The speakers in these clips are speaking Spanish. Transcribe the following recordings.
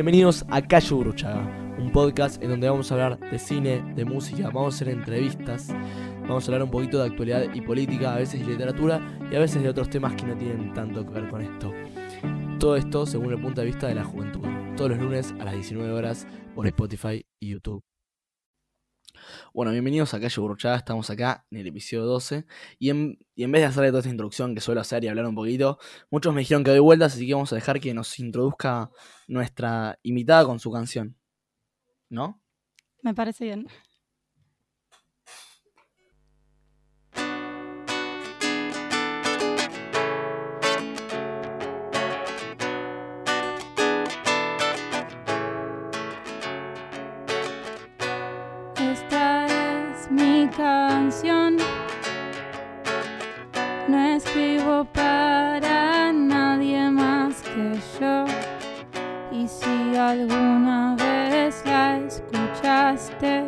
Bienvenidos a Calle Bruchaga, un podcast en donde vamos a hablar de cine, de música, vamos a hacer entrevistas, vamos a hablar un poquito de actualidad y política, a veces de literatura y a veces de otros temas que no tienen tanto que ver con esto. Todo esto según el punto de vista de la juventud, todos los lunes a las 19 horas por Spotify y YouTube. Bueno, bienvenidos a Calle Burchada, estamos acá en el episodio 12 y en, vez de hacerle toda esta introducción que suelo hacer y hablar un poquito, muchos me dijeron que doy vueltas, así que vamos a dejar que nos introduzca nuestra invitada con su canción. ¿No? Me parece bien. No escribo para nadie más que yo. Y si alguna vez la escuchaste,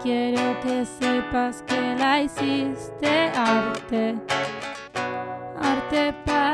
quiero que sepas que la hiciste arte. Arte para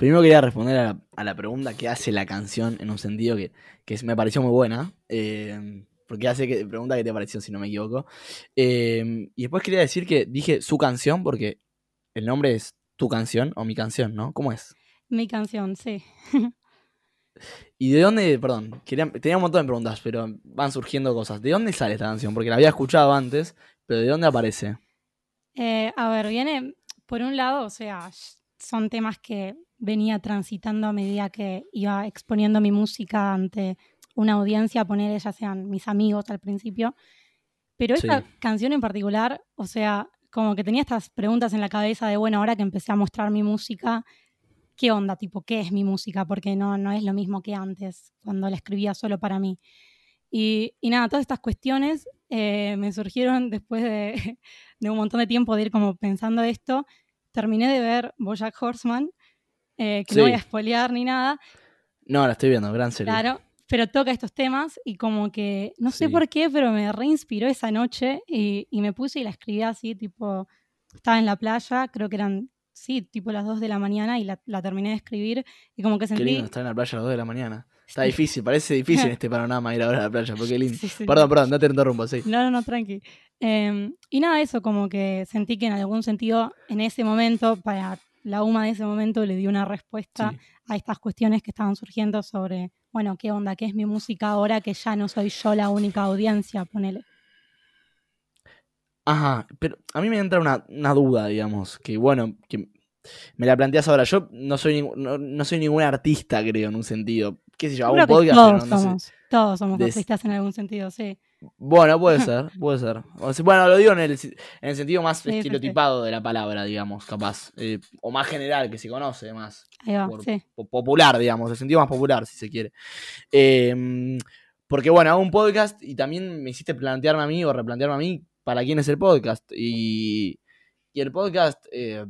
primero quería responder a la, pregunta que hace la canción en un sentido que, me pareció muy buena. Eh, porque hace que pregunta que te pareció, si no me equivoco. Eh, y después quería decir que dije su canción porque el nombre es tu canción o mi canción, ¿no? ¿Cómo es? Mi canción, sí. ¿Y de dónde, perdón, tenía un montón de preguntas, pero van surgiendo cosas. ¿De dónde sale esta canción? Porque la había escuchado antes, pero ¿de dónde aparece? Eh, a ver, viene, por un lado, o sea, son temas que venía transitando a medida que iba exponiendo mi música ante una audiencia, poner ya sean mis amigos al principio. Pero esta canción en particular, o sea, como que tenía estas preguntas en la cabeza de, bueno, ahora que empecé a mostrar mi música, ¿qué onda? Tipo, ¿qué es mi música? Porque no, no es lo mismo que antes, cuando la escribía solo para mí. Y, nada, todas estas cuestiones eh, me surgieron después de, de, un montón de tiempo de ir como pensando esto terminé de ver Bojack Horseman eh, que no voy a spoilear ni nada, No, la estoy viendo, gran serie. claro, pero toca estos temas y como que, no sé Sí. por qué, pero me reinspiró esa noche y, y me puse y la escribí así, tipo, estaba en la playa, creo que eran, sí, tipo las 2 de la mañana y la, la terminé de escribir y como que Qué sentí... lindo estar en la playa a las 2 de la mañana. Está difícil, parece difícil en este panorama ir ahora a la playa, porque qué lindo. Sí, sí. Perdón, perdón, no te interrumpo, sí. No, no, no, tranqui. Eh, y nada, eso como que sentí que en algún sentido, en ese momento, para la UMA de ese momento, le dio una respuesta Sí. a estas cuestiones que estaban surgiendo sobre, bueno, qué onda, qué es mi música ahora que ya no soy yo la única audiencia, ponele. Ajá, pero a mí me entra una, una duda, digamos, que bueno, que me la planteas ahora. Yo no soy, no, no soy ningún artista, creo, en un sentido. ¿Qué sé yo? Hago un podcast, todos pero no, no sé. somos, todos somos Des- artistas en algún sentido, sí. Bueno, puede ser, puede ser. Bueno, lo digo en el, en el sentido más Sí, estereotipado de la palabra, digamos, capaz. eh, o más general, que se conoce más. Ahí va, por- sí. po- popular, digamos, el sentido más popular, si se quiere. Eh, porque bueno, hago un podcast y también me hiciste plantearme a mí o replantearme a mí para quién es el podcast. Y, y el podcast, eh,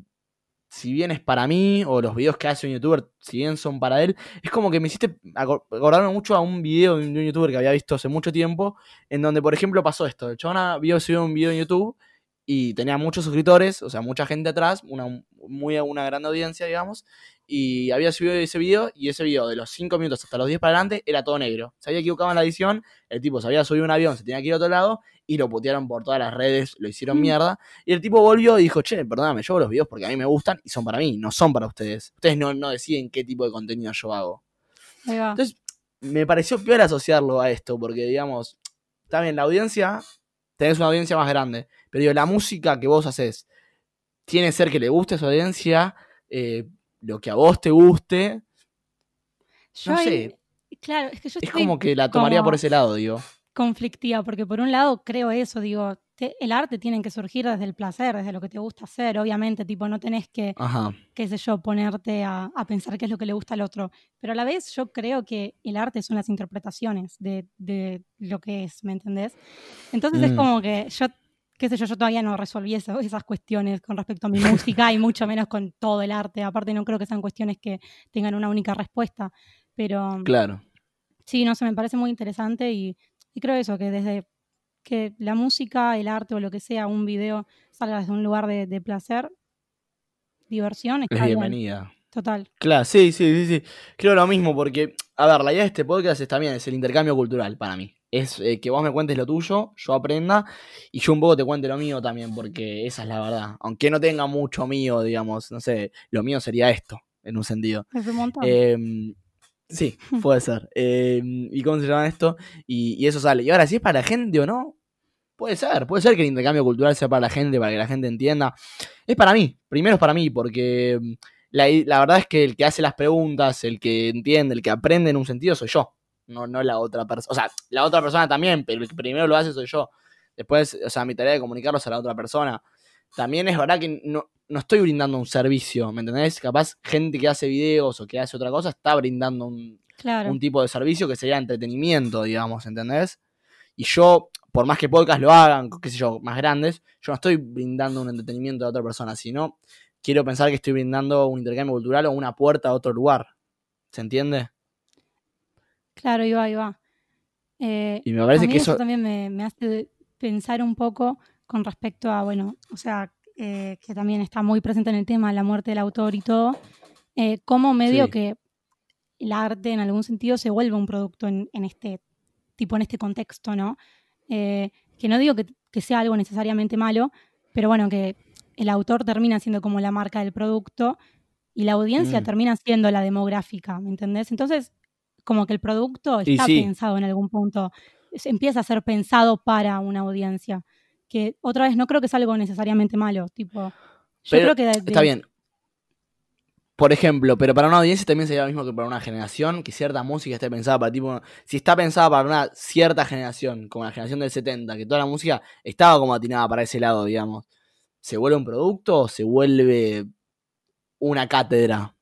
si bien es para mí, o los videos que hace un youtuber, si bien son para él, es como que me hiciste acor- acordarme mucho a un video de un youtuber que había visto hace mucho tiempo, en donde, por ejemplo, pasó esto. El chabón vio subió un video en YouTube y tenía muchos suscriptores, o sea, mucha gente atrás, una, muy, una gran audiencia, digamos, y había subido ese video, y ese video de los 5 minutos hasta los 10 para adelante era todo negro. Se había equivocado en la edición, el tipo se había subido un avión, se tenía que ir a otro lado, y lo putearon por todas las redes, lo hicieron Mm. mierda, y el tipo volvió y dijo, che, perdóname, yo hago los videos porque a mí me gustan y son para mí, no son para ustedes. Ustedes no, no deciden qué tipo de contenido yo hago. Entonces, me pareció peor asociarlo a esto, porque digamos, bien, la audiencia, tenés una audiencia más grande, pero digo, la música que vos haces, tiene que ser que le guste a su audiencia, eh, lo que a vos te guste, Yo no sé. Claro, es que yo es estoy como que la tomaría por ese lado, digo. conflictiva, porque por un lado creo eso, digo, te- el arte tiene que surgir desde el placer, desde lo que te gusta hacer, obviamente, tipo, no tenés que, Ajá. qué sé yo, ponerte a, a pensar qué es lo que le gusta al otro, pero a la vez yo creo que el arte son las interpretaciones de, de lo que es, ¿me entendés? Entonces es Mm. como que yo, qué sé yo, yo todavía no resolví eso- esas cuestiones con respecto a mi música y mucho menos con todo el arte, aparte no creo que sean cuestiones que tengan una única respuesta, pero... Claro. Sí, no sé, me parece muy interesante y, y creo eso, que desde que la música, el arte o lo que sea, un video salga desde un lugar de, de placer, diversión, Es está bien, bienvenida. total. Claro, sí, sí, sí, sí. Creo lo mismo, porque, a ver, la idea de este podcast es también es el intercambio cultural para mí. Es eh, que vos me cuentes lo tuyo, yo aprenda, y yo un poco te cuente lo mío también, porque esa es la verdad. Aunque no tenga mucho mío, digamos, no sé, lo mío sería esto, en un sentido. Es un montón. Eh, sí, puede ser. Eh, ¿Y cómo se llama esto? Y, y eso sale. Y ahora, si es para la gente o no, puede ser. Puede ser que el intercambio cultural sea para la gente, para que la gente entienda. Es para mí, primero es para mí, porque mm, la, la verdad es que el que hace las preguntas, el que entiende, el que aprende en un sentido, soy yo. No, no la otra persona. O sea, la otra persona también, pero el que primero lo hace soy yo. Después, o sea, mi tarea de comunicarlos a la otra persona. También es verdad que no, no estoy brindando un servicio, ¿me entendés? Capaz gente que hace videos o que hace otra cosa está brindando un, claro. un tipo de servicio que sería entretenimiento, digamos, ¿entendés? Y yo, por más que podcast lo hagan, qué sé yo, más grandes, yo no estoy brindando un entretenimiento a otra persona, sino quiero pensar que estoy brindando un intercambio cultural o una puerta a otro lugar. ¿Se entiende? Claro, ahí va. Eh, Y me a parece mí que eso eso... también me, me hace pensar un poco con respecto a, bueno, o sea, eh, que también está muy presente en el tema, la muerte del autor y todo, eh, cómo medio Sí. que el arte en algún sentido se vuelve un producto en, en este tipo, en este contexto, ¿no? Eh, que no digo que, que sea algo necesariamente malo, pero bueno, que el autor termina siendo como la marca del producto y la audiencia Mm. termina siendo la demográfica, ¿me entendés? Entonces, como que el producto está sí. pensado en algún punto, empieza a ser pensado para una audiencia, que otra vez no creo que es algo necesariamente malo, tipo, yo Pero creo que de- Está de- bien. Por ejemplo, pero para una audiencia también sería lo mismo que para una generación, que cierta música esté pensada para tipo. Si está pensada para una cierta generación, como la generación del 70, que toda la música estaba como atinada para ese lado, digamos. ¿Se vuelve un producto o se vuelve una cátedra?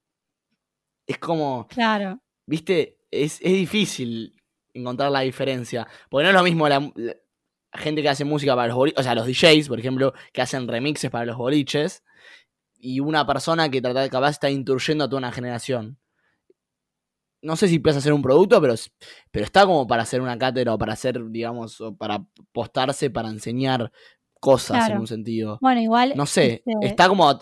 Es como. Claro, ¿Viste? Es, es difícil encontrar la diferencia. Porque no es lo mismo la, la gente que hace música para los boliches, o sea, los DJs, por ejemplo, que hacen remixes para los boliches, y una persona que trata de capaz está instruyendo a toda una generación. No sé si a hacer un producto, pero, pero está como para hacer una cátedra o para hacer, digamos, o para postarse, para enseñar cosas en un sentido. Bueno, igual. No sé, este está como.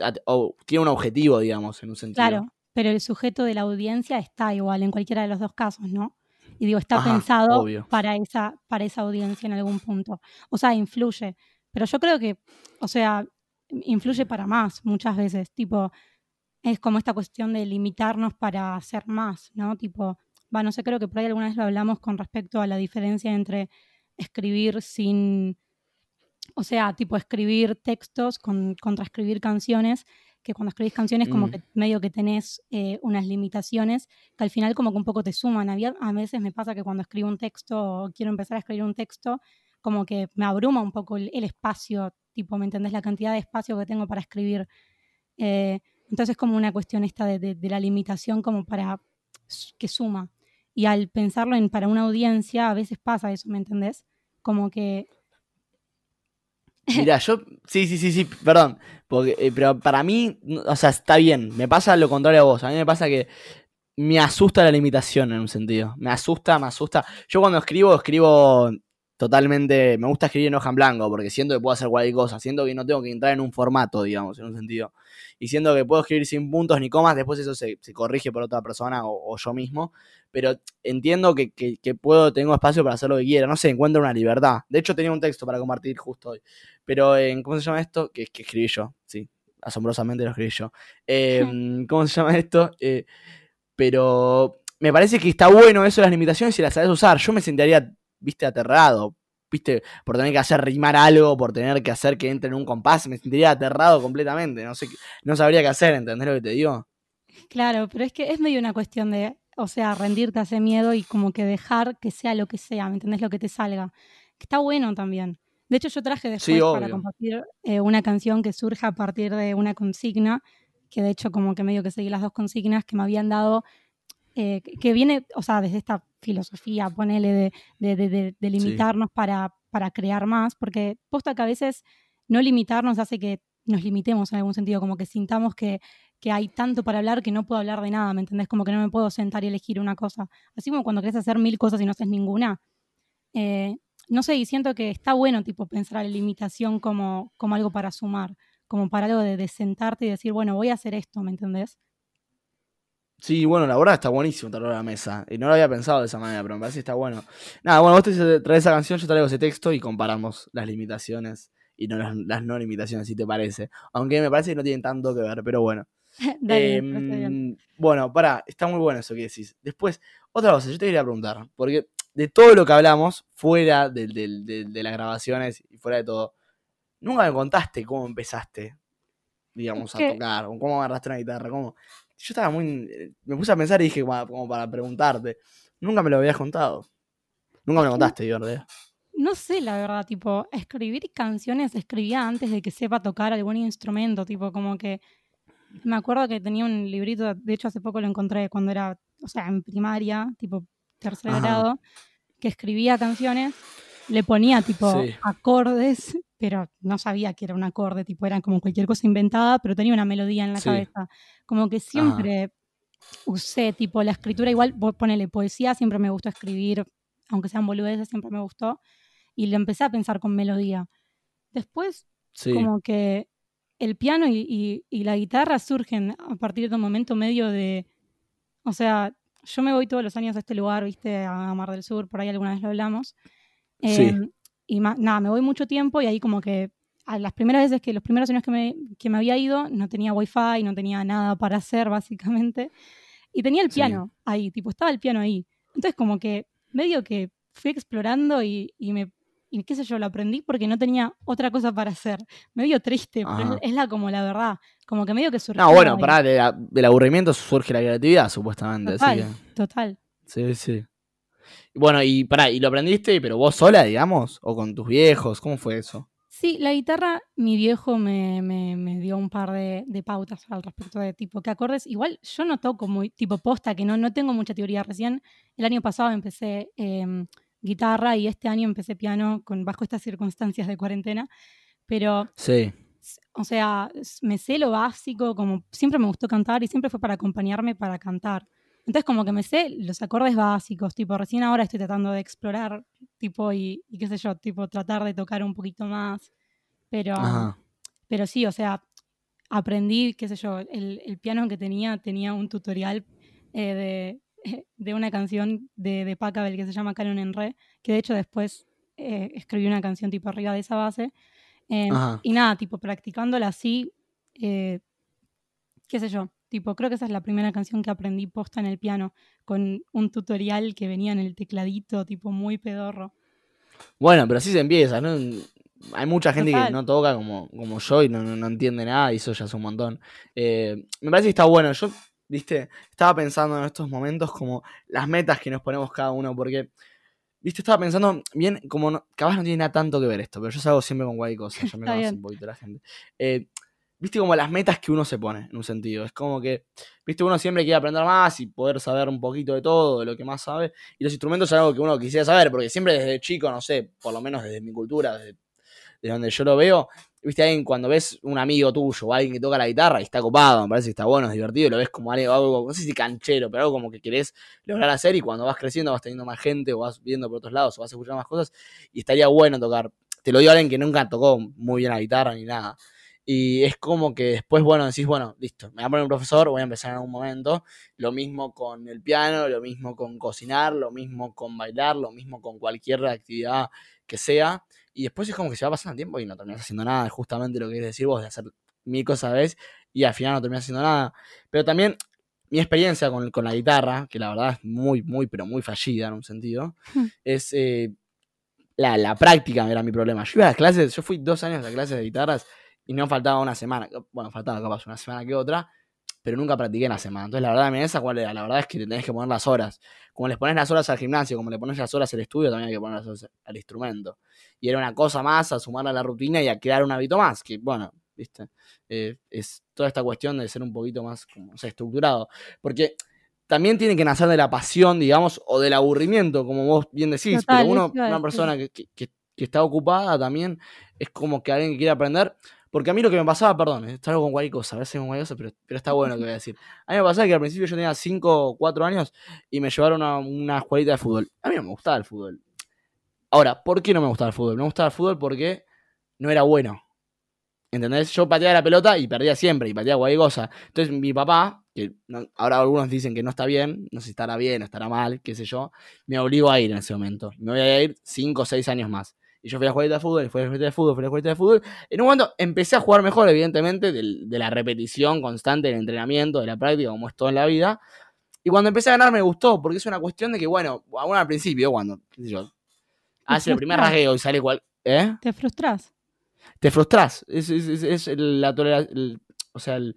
tiene un objetivo, digamos, en un sentido. Claro, pero el sujeto de la audiencia está igual en cualquiera de los dos casos, ¿no? Y digo, está pensado para esa, para esa audiencia en algún punto. O sea, influye. Pero yo creo que, o sea, influye para más muchas veces. Tipo, es como esta cuestión de limitarnos para hacer más, ¿no? Tipo, va, no sé, creo que por ahí alguna vez lo hablamos con respecto a la diferencia entre escribir sin o sea, tipo escribir textos con, contra escribir canciones, que cuando escribís canciones como mm. que medio que tenés eh, unas limitaciones que al final como que un poco te suman. a veces me pasa que cuando escribo un texto o quiero empezar a escribir un texto, como que me abruma un poco el, espacio, tipo, ¿me entendés? La cantidad de espacio que tengo para escribir. Eh, entonces es como una cuestión esta de, de, la limitación como para que suma. Y al pensarlo en para una audiencia, a veces pasa eso, ¿me entendés? Como que Mira, yo. Sí, sí, sí, sí, perdón. Porque, eh, pero para mí, o sea, está bien. Me pasa lo contrario a vos. A mí me pasa que me asusta la limitación en un sentido. Me asusta, me asusta. Yo cuando escribo, escribo totalmente. Me gusta escribir en hoja en blanco porque siento que puedo hacer cualquier cosa. Siento que no tengo que entrar en un formato, digamos, en un sentido. Y siento que puedo escribir sin puntos ni comas. Después eso se, corrige por otra persona o yo mismo pero entiendo que, puedo, tengo espacio para hacer lo que quiera, no sé, encuentro una libertad. De hecho, tenía un texto para compartir justo hoy, pero en, ¿cómo se llama esto? Que, que escribí yo, sí, asombrosamente lo escribí yo. Em, ¿Cómo se llama esto? Eh, pero me parece que está bueno eso de las limitaciones y las sabes usar. Yo me sentiría, viste, aterrado, viste, por tener que hacer rimar algo, por tener que hacer que entre en un compás, me sentiría aterrado completamente, no sé, no sabría qué hacer, ¿entendés lo que te digo? Claro, pero es que es medio una cuestión de o sea, rendirte a ese miedo y como que dejar que sea lo que sea, ¿me entendés? Lo que te salga. Está bueno también. De hecho, yo traje después para compartir eh, una canción que surge a partir de una consigna, que de hecho como que medio que seguí las dos consignas que me habían dado, eh, que viene, o sea, desde esta filosofía, ponele, de, de, limitarnos para, para crear más, porque posta que a veces no limitarnos hace que nos limitemos en algún sentido, como que sintamos que que hay tanto para hablar que no puedo hablar de nada, ¿me entendés? Como que no me puedo sentar y elegir una cosa. Así como cuando querés hacer mil cosas y no haces ninguna. Eh, no sé, y siento que está bueno, tipo, pensar la limitación como, como algo para sumar, como para algo de, sentarte y decir, bueno, voy a hacer esto, ¿me entendés? Sí, bueno, la verdad está buenísimo traerlo a la mesa. Y no lo había pensado de esa manera, pero me parece que está bueno. Nada, bueno, vos te traes esa canción, yo traigo ese texto y comparamos las limitaciones y no las no limitaciones, si te parece. Aunque me parece que no tienen tanto que ver, pero bueno. Em, bueno, para, está muy bueno eso que decís. Después, otra cosa, yo te quería preguntar, porque de todo lo que hablamos, fuera de, de, las grabaciones y fuera de todo, nunca me contaste cómo empezaste, digamos, a tocar, o cómo agarraste una guitarra, cómo... Yo estaba muy... Me puse a pensar y dije, como para preguntarte, nunca me lo habías contado. Nunca me lo contaste, ¿verdad? No sé, la verdad, tipo, escribir canciones escribía antes de que sepa tocar algún instrumento, tipo, como que me acuerdo que tenía un librito, de hecho hace poco lo encontré cuando era, o sea, en primaria, tipo tercer grado, que escribía canciones, le ponía tipo acordes, pero no sabía que era un acorde, tipo era como cualquier cosa inventada, pero tenía una melodía en la cabeza. Como que siempre usé tipo la escritura, igual ponele poesía, siempre me gustó escribir, aunque sean boludeces, siempre me gustó, y lo empecé a pensar con melodía. Después, como que el piano y, la guitarra surgen a partir de un momento medio de, o sea, yo me voy todos los años a este lugar, viste, a Mar del Sur, por ahí alguna vez lo hablamos. Em, y nada, me voy mucho tiempo y ahí como que a las primeras veces que los primeros años que me, que me había ido no tenía wifi, no tenía nada para hacer básicamente. Y tenía el piano ahí, tipo, estaba el piano ahí. Entonces como que medio que fui explorando y, y me y qué sé yo, lo aprendí porque no tenía otra cosa para hacer. Medio triste, pero es, la como la verdad. Como que medio que surgió. No, bueno, para del aburrimiento surge la creatividad, supuestamente. Total, total. Sí, sí. Bueno, y para ¿y lo aprendiste, pero vos sola, digamos? ¿O con tus viejos? ¿Cómo fue eso? Sí, la guitarra, mi viejo me, me, dio un par de, pautas al respecto de tipo qué acordes. Igual yo no toco muy tipo posta, que no, no tengo mucha teoría. Recién el año pasado empecé em, guitarra y este año empecé piano con, bajo estas circunstancias de cuarentena. Pero sí. o sea, me sé lo básico, como siempre me gustó cantar y siempre fue para acompañarme para cantar. Entonces como que me sé los acordes básicos, tipo, recién ahora estoy tratando de explorar, tipo, y, qué sé yo, tipo, tratar de tocar un poquito más. Pero, pero sí, o sea, aprendí, qué sé yo, el, piano que tenía tenía un tutorial eh, de, una canción de, de Pacabel que se llama Canon en Re, que de hecho después eh, escribí una canción tipo arriba de esa base. Em, y nada, tipo, practicándola así, eh, qué sé yo, Tipo, creo que esa es la primera canción que aprendí posta en el piano, con un tutorial que venía en el tecladito, tipo muy pedorro. Bueno, pero así se empieza, ¿no? Hay mucha gente que no toca como, como yo y no, entiende nada y eso ya es un montón. Eh, me parece que está bueno. Yo, viste, estaba pensando en estos momentos como las metas que nos ponemos cada uno, porque, viste, estaba pensando bien, como no, capaz no tiene nada tanto que ver esto, pero yo salgo siempre con cualquier cosa, ya me conoce un poquito la gente. Eh, viste como las metas que uno se pone, en un sentido. Es como que, viste, uno siempre quiere aprender más y poder saber un poquito de todo, de lo que más sabe. Y los instrumentos son algo que uno quisiera saber, porque siempre desde chico, no sé, por lo menos desde mi cultura, desde, donde yo lo veo, viste, alguien cuando ves un amigo tuyo o alguien que toca la guitarra y está copado, me parece que está bueno, es divertido, lo ves como algo, no sé si canchero, pero algo como que querés lograr hacer y cuando vas creciendo vas teniendo más gente o vas viendo por otros lados o vas escuchando más cosas y estaría bueno tocar. Te lo digo a alguien que nunca tocó muy bien la guitarra ni nada. Y es como que después, bueno, decís, bueno, listo, me voy a poner un profesor, voy a empezar en algún momento. Lo mismo con el piano, lo mismo con cocinar, lo mismo con bailar, lo mismo con cualquier actividad que sea. Y después es como que se va pasando el tiempo y no terminas haciendo nada. justamente lo que quieres decir vos, de hacer mil cosas a veces y al final no terminas haciendo nada. Pero también mi experiencia con, con la guitarra, que la verdad es muy, muy, pero muy fallida en un sentido, hmm. es eh, la, la práctica era mi problema. Yo iba a las clases, yo fui dos años a clases de guitarras y no faltaba una semana, bueno, faltaba capaz una semana que otra, pero nunca practiqué en la semana. Entonces, la verdad, mi esa cuál era, la verdad es que te tenés que poner las horas. Como les pones las horas al gimnasio, como le pones las horas al estudio, también hay que poner las horas al instrumento. Y era una cosa más a sumarla a la rutina y a crear un hábito más, que bueno, viste, eh, es toda esta cuestión de ser un poquito más, como, o sea, estructurado. Porque también tiene que nacer de la pasión, digamos, o del aburrimiento, como vos bien decís. pero uno, una persona que, que, está ocupada también es como que alguien que quiere aprender porque a mí lo que me pasaba, perdón, está algo con cualquier cosa, a veces con cualquier cosa, pero, pero está bueno lo que voy a decir. A mí me pasaba que al principio yo tenía 5 o 4 años y me llevaron a una escuelita de fútbol. A mí no me gustaba el fútbol. Ahora, ¿por qué no me gustaba el fútbol? No me gustaba el fútbol porque no era bueno. ¿Entendés? Yo pateaba la pelota y perdía siempre, y pateaba cualquier cosa. Entonces mi papá, que ahora algunos dicen que no está bien, no sé si estará bien estará mal, qué sé yo, me obligó a ir en ese momento. Me voy a ir 5 o 6 años más. Y yo fui a jugar de fútbol, fui a jugar de fútbol, fui a jugar de fútbol. En un momento empecé a jugar mejor, evidentemente, de, la repetición constante del entrenamiento, de la práctica, como es todo en la vida. Y cuando empecé a ganar me gustó, porque es una cuestión de que, bueno, aún al principio, cuando, qué sé yo, hace el primer rasgueo y sale cual. ¿Eh? Te frustras. Te frustras. Es, es, la tolerancia. O sea, el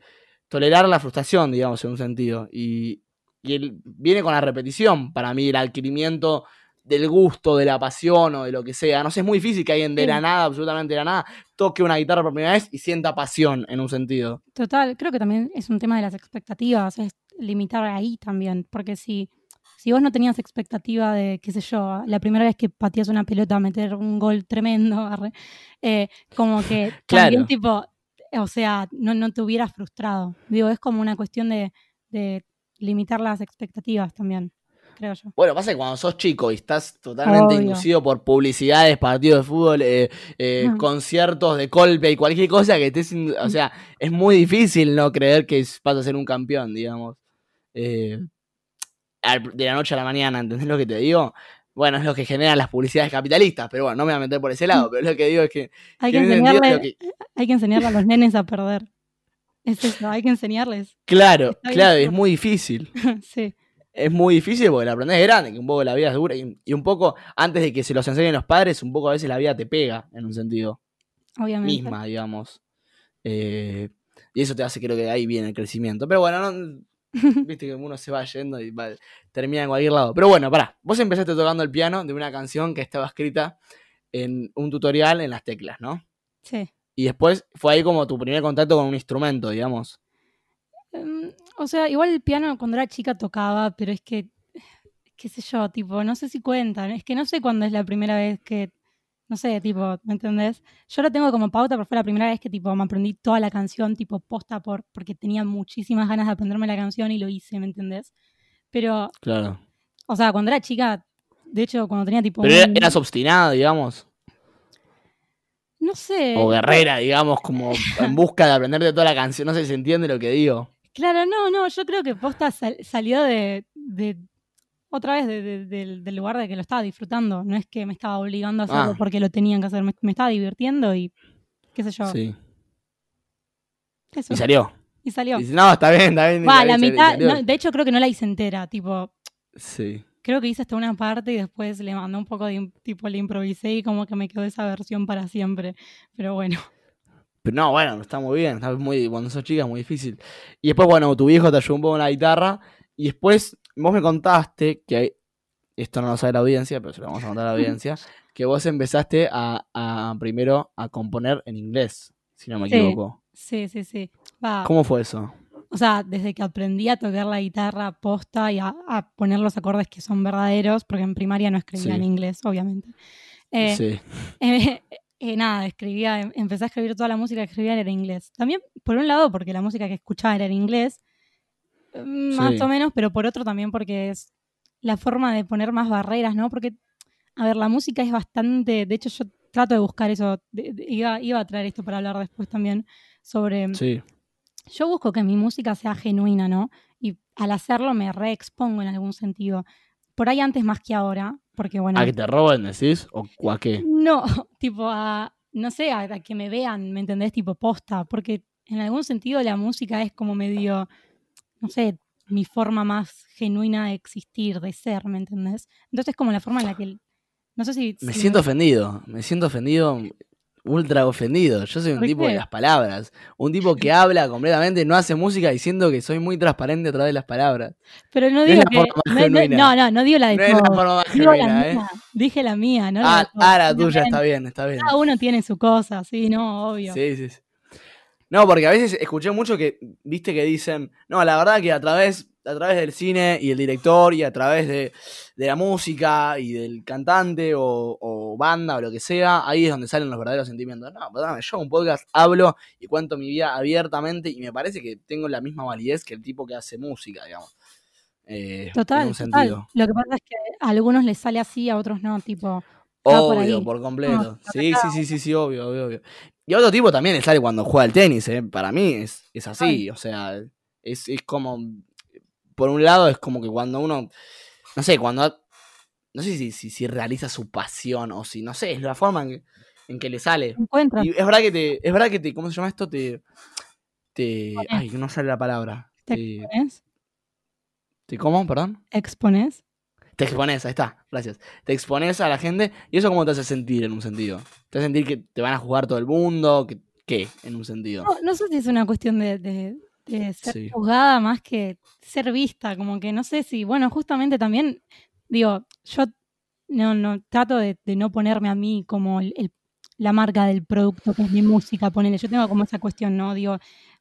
tolerar la frustración, digamos, en un sentido. Y, y viene con la repetición. Para mí, el adquirimiento del gusto, de la pasión o de lo que sea. No sé, es muy difícil que alguien de la nada, absolutamente de la nada, toque una guitarra por primera vez y sienta pasión en un sentido. Total, creo que también es un tema de las expectativas, es limitar ahí también, porque si, si vos no tenías expectativa de, qué sé yo, la primera vez que pateas una pelota, meter un gol tremendo, eh, como que también tipo, o sea, no, no te hubieras frustrado. Digo, es como una cuestión de, de limitar las expectativas también. Bueno, pasa que cuando sos chico y estás totalmente inducido por publicidades, partidos de fútbol, eh, eh, conciertos de y cualquier cosa que estés. O sea, es muy difícil no creer que vas a ser un campeón, digamos. Eh, de la noche a la mañana, ¿entendés lo que te digo? Bueno, es lo que generan las publicidades capitalistas, pero bueno, no me voy a meter por ese lado, pero lo que digo es que... Hay que, enseñarle, hay que enseñarle a los nenes a perder. Es eso, hay que enseñarles. Claro, claro, es muy difícil. sí es muy difícil porque la aprendés de grande, que un poco la vida es dura y, un poco antes de que se los enseñen los padres, un poco a veces la vida te pega en un sentido. Obviamente. Misma, digamos. Eh, y eso te hace, creo que ahí viene el crecimiento. Pero bueno, no, viste que uno se va yendo y termina en cualquier lado. Pero bueno, pará, vos empezaste tocando el piano de una canción que estaba escrita en un tutorial en las teclas, ¿no? Sí. Y después fue ahí como tu primer contacto con un instrumento, digamos. Em, o sea, igual el piano cuando era chica tocaba, pero es que, qué sé yo, tipo, no sé si cuentan. Es que no sé cuándo es la primera vez que, no sé, tipo, ¿me entendés? Yo lo tengo como pauta, pero fue la primera vez que tipo me aprendí toda la canción, tipo posta por, porque tenía muchísimas ganas de aprenderme la canción y lo hice, ¿me entendés? Pero, Claro. o sea, cuando era chica, de hecho, cuando tenía tipo. Pero un- eras obstinada, digamos. No sé. O guerrera, digamos, como en busca de aprenderte toda la canción. No sé si se entiende lo que digo. Claro, no, no, yo creo que posta sal- salió de, de- otra vez de- de- del- del lugar de que lo estaba disfrutando. No es que me estaba obligando a hacerlo Ah. porque lo tenían que hacer. Me, me estaba divirtiendo y qué sé yo. Sí. Eso. Y salió. Y salió. Dice, no, está bien, está bien. Va, la bien, mitad, salió". no, de hecho creo que no la hice entera, tipo, Sí. creo que hice hasta una parte y después le mandé un poco de, tipo, le improvisé y como que me quedó esa versión para siempre. Pero bueno, Pero no, bueno, está muy bien. Está muy, cuando sos chica es muy difícil. Y después, bueno, tu viejo te ayudó un poco en la guitarra. Y después, vos me contaste que hay- esto no lo sabe la audiencia, pero se lo vamos a contar a la audiencia. Que vos empezaste a, a primero a componer en inglés, si no me Sí. equivoco. sí, sí, sí. Va, ¿Cómo fue eso? O sea, desde que aprendí a tocar la guitarra posta y a, a poner los acordes que son verdaderos, porque en primaria no escribía Sí. en inglés, obviamente. Eh, sí. eh, eh, nada, escribía, em- empecé a escribir toda la música que escribía era en inglés. También, por un lado, porque la música que escuchaba era en inglés, mm, más Sí. o menos, pero por otro también porque es la forma de poner más barreras, ¿no? Porque, a ver, la música es bastante, de hecho yo trato de buscar eso, de- de- iba, iba a traer esto para hablar después también, sobre Sí. yo busco que mi música sea genuina, ¿no? Y al hacerlo me reexpongo en algún sentido. Por ahí antes más que ahora, porque bueno, ¿A que te roben, decís? ¿O a qué? no, tipo a, no sé, a, a que me vean, ¿me entendés? Tipo posta, porque en algún sentido la música es como medio, no sé, mi forma más genuina de existir, de ser, ¿me entendés? Entonces como la forma en la que, no sé si... Me si siento ofendido. Me siento ofendido. Ultra ofendido. Yo soy un ¿Por tipo de qué? las palabras. Un tipo que habla completamente, no hace música diciendo que soy muy transparente a través de las palabras. Pero no digo la que... No, no, no, no, no digo la de No es la forma más Digo la genuina, ¿eh? mía, dije la mía, ¿no? la de Ah, todos. ah, la tuya, está bien, está bien. Cada uno tiene su cosa, sí, no, obvio. Sí, sí, sí. No, porque a veces escuché mucho que, viste, que dicen, no, la verdad que a través, a través del cine y el director y a través de, de la música y del cantante o, o banda o lo que sea, ahí es donde salen los verdaderos sentimientos. No, perdóname, yo en un podcast hablo y cuento mi vida abiertamente y me parece que tengo la misma validez que el tipo que hace música, digamos. Eh, en Total, un total. sentido. Lo que pasa es que a algunos les sale así, a otros no, tipo. por Obvio, por, completo. No, sí, sí, sí, sí, sí, obvio, obvio, obvio. Y a otro tipo también le sale cuando juega al tenis, ¿eh? Para mí es, es así, o sea, es, es como, por un lado es como que cuando uno, no sé, cuando, no sé si, si, si realiza su pasión o si, no sé, es la forma en que, en que le sale. Encuentras. Y es verdad que te, es verdad que te, ¿cómo se llama esto? Te, te, ay, no sale la palabra. ¿Te Te, expones? te- ¿Cómo? Perdón. ¿Expones? Te expones, ahí está, gracias. Te expones a la gente y eso cómo te hace sentir en un sentido. Te hace sentir que te van a jugar todo el mundo, que, ¿qué? En un sentido. No, no sé si es una cuestión de, de- de ser Sí. juzgada más que ser vista, como que no sé si, bueno, justamente también, digo, yo no, no trato de, de no ponerme a mí como el- el- la marca del producto que es mi música, ponele, yo tengo como esa cuestión, ¿no? Digo,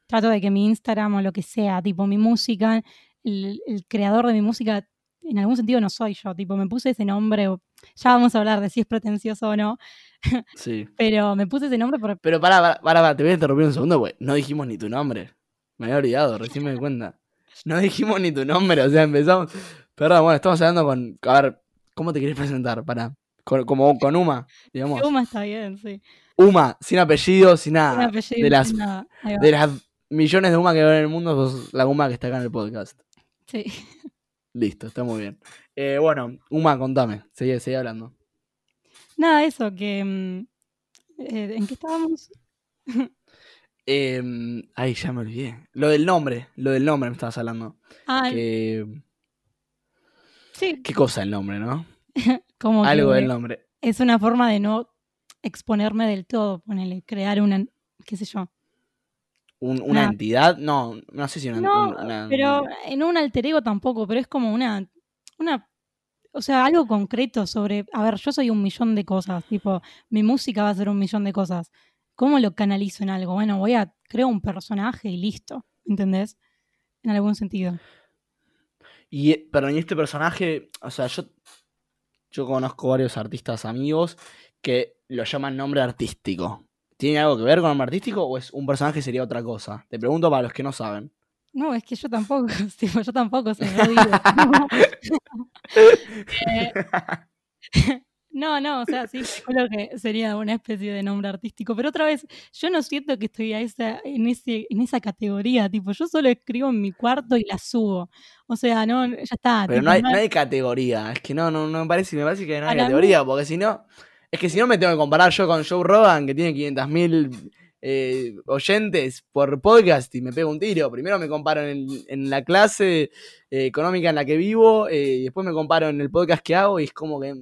trato de que mi Instagram o lo que sea, tipo mi música, el, el creador de mi música, en algún sentido no soy yo, tipo, me puse ese nombre, o- ya vamos a hablar de si es pretencioso o no, Sí. pero me puse ese nombre por, Pero pará, pará, pará, te voy a interrumpir un segundo, porque no dijimos ni tu nombre. Me había olvidado, recién me di cuenta. No dijimos ni tu nombre, o sea, empezamos. Perdón, bueno, estamos hablando con. A ver, ¿cómo te querés presentar? Para. Con, como con Uma, digamos. Uma está bien, sí. Uma, sin apellido, sin nada. apellido, de las- nada. De las millones de Uma que hay en el mundo, sos la Uma que está acá en el podcast. Sí. Listo, está muy bien. Eh, bueno, Uma, contame, seguí, seguí hablando. Nada, eso, que... mm, eh, ¿En qué estábamos? Eh, ay, ya me olvidé. Lo del nombre, lo del nombre me estabas hablando. Que, sí, ¿Qué cosa el nombre, no? como Algo del nombre. es una forma de no exponerme del todo, ponele, crear una, qué sé yo. Un- ¿Una Nah. entidad? No, no sé si una. No, un- una- pero en un alter ego tampoco, pero es como una, una, o sea, algo concreto sobre, a ver, yo soy un millón de cosas, tipo, mi música va a ser un millón de cosas. ¿Cómo lo canalizo en algo? Bueno, voy a, creo un personaje y listo, ¿entendés? En algún sentido. Y, eh, pero en este personaje, o sea, yo, yo conozco varios artistas amigos que lo llaman nombre artístico. ¿Tiene algo que ver con nombre artístico o es un personaje sería otra cosa? Te pregunto para los que no saben. No, es que yo tampoco, tipo, yo tampoco se lo digo. Eh, no, no, o sea, sí, creo que sería una especie de nombre artístico, pero otra vez, yo no siento que estoy a esa, en, ese, en esa categoría, tipo, yo solo escribo en mi cuarto y la subo. O sea, no, ya está. Pero no, hay, no, hay, categoría, es que no, no, no me parece, me parece que no hay categoría, porque si no, es que si no me tengo que comparar yo con Joe Rogan, que tiene 500.000 eh, oyentes por podcast y me pego un tiro. Primero me comparo en, la clase eh, económica en la que vivo, eh, y después me comparo en el podcast que hago y es como que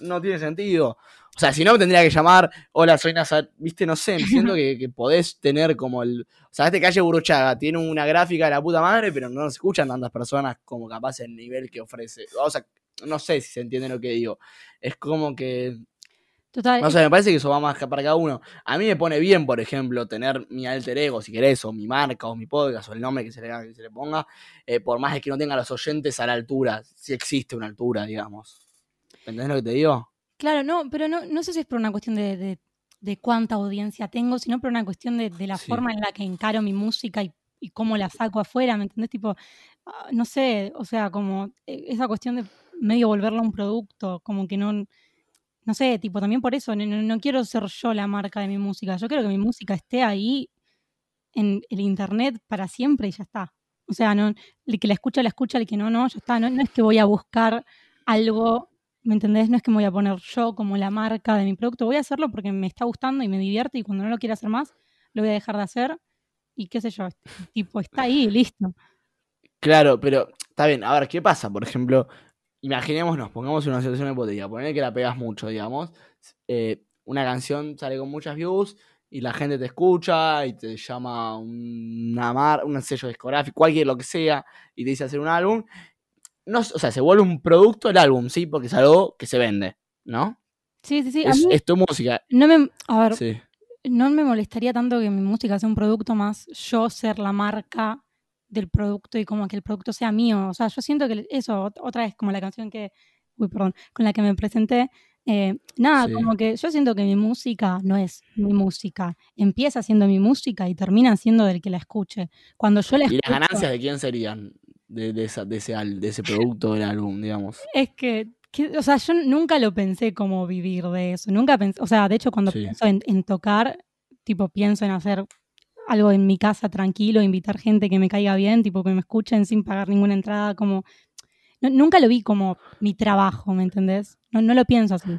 no tiene sentido. O sea, si no me tendría que llamar, hola, soy Nazar, viste, no sé, siento que, que, podés tener como el... O sea, este calle Buruchaga tiene una gráfica de la puta madre, pero no se escuchan tantas personas como capaz el nivel que ofrece. O sea, no sé si se entiende lo que digo. Es como que Total. No sé, me parece que eso va más para cada uno. A mí me pone bien, por ejemplo, tener mi alter ego, si querés, o mi marca, o mi podcast, o el nombre que se le, que se le ponga, eh, por más que no tenga los oyentes a la altura, si existe una altura, digamos. ¿Entendés lo que te digo? Claro, no, pero no, no sé si es por una cuestión de, de, cuánta audiencia tengo, sino por una cuestión de, la forma en la que encaro mi música y, y cómo la saco afuera, ¿me entendés? Tipo, ah, no sé, o sea, como eh, esa cuestión de medio volverlo a un producto, como que no no sé, tipo, también por eso, no, quiero ser yo la marca de mi música. Yo quiero que mi música esté ahí en el internet para siempre y ya está. O sea, no, el que la escucha, la escucha, el que no, no, ya está. No, es que voy a buscar algo, ¿me entendés? No es que me voy a poner yo como la marca de mi producto. Voy a hacerlo porque me está gustando y me divierte y cuando no lo quiera hacer más, lo voy a dejar de hacer y qué sé yo, tipo, está ahí, listo. Claro, pero está bien. A ver, ¿qué pasa? Por ejemplo, imaginémonos, pongamos una situación hipotética, poner que la pegas mucho, digamos, eh, una canción sale con muchas views y la gente te escucha y te llama una mar, un sello discográfico, cualquier lo que sea, y te dice hacer un álbum. No, o sea, se vuelve un producto el álbum, ¿sí? Porque es algo que se vende, ¿no? Sí, sí, sí. Es, tu música. No me, a ver, no me molestaría tanto que mi música sea un producto más yo ser la marca del producto y como que el producto sea mío. O sea, yo siento que eso, otra vez como la canción que, uy, perdón, con la que me presenté, eh, nada, como que yo siento que mi música no es mi música. Empieza siendo mi música y termina siendo del que la escuche. Cuando yo la ¿Y las ganancias de quién serían de, de, esa, de, ese, de ese producto del álbum, digamos? Es que, o sea, yo nunca lo pensé como vivir de eso. Nunca pensé, o sea, de hecho, cuando pienso en tocar, tipo, pienso en hacer algo en mi casa tranquilo, invitar gente que me caiga bien, tipo que me escuchen sin pagar ninguna entrada, como... nunca lo vi como mi trabajo, ¿me entendés? No, no lo pienso así.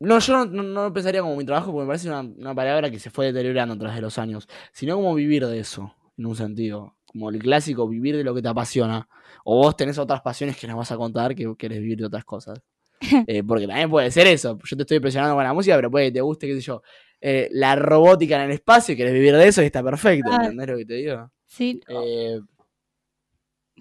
No, yo no, no, lo pensaría como mi trabajo porque me parece una, una, palabra que se fue deteriorando tras de los años, sino como vivir de eso, en un sentido. Como el clásico, vivir de lo que te apasiona. O vos tenés otras pasiones que nos vas a contar que querés vivir de otras cosas. Eh, porque también puede ser eso. Yo te estoy impresionando con la música, pero puede que te guste, qué sé yo, eh, la robótica en el espacio y querés vivir de eso y está perfecto, ¿entendés lo que te digo? Sí. Eh,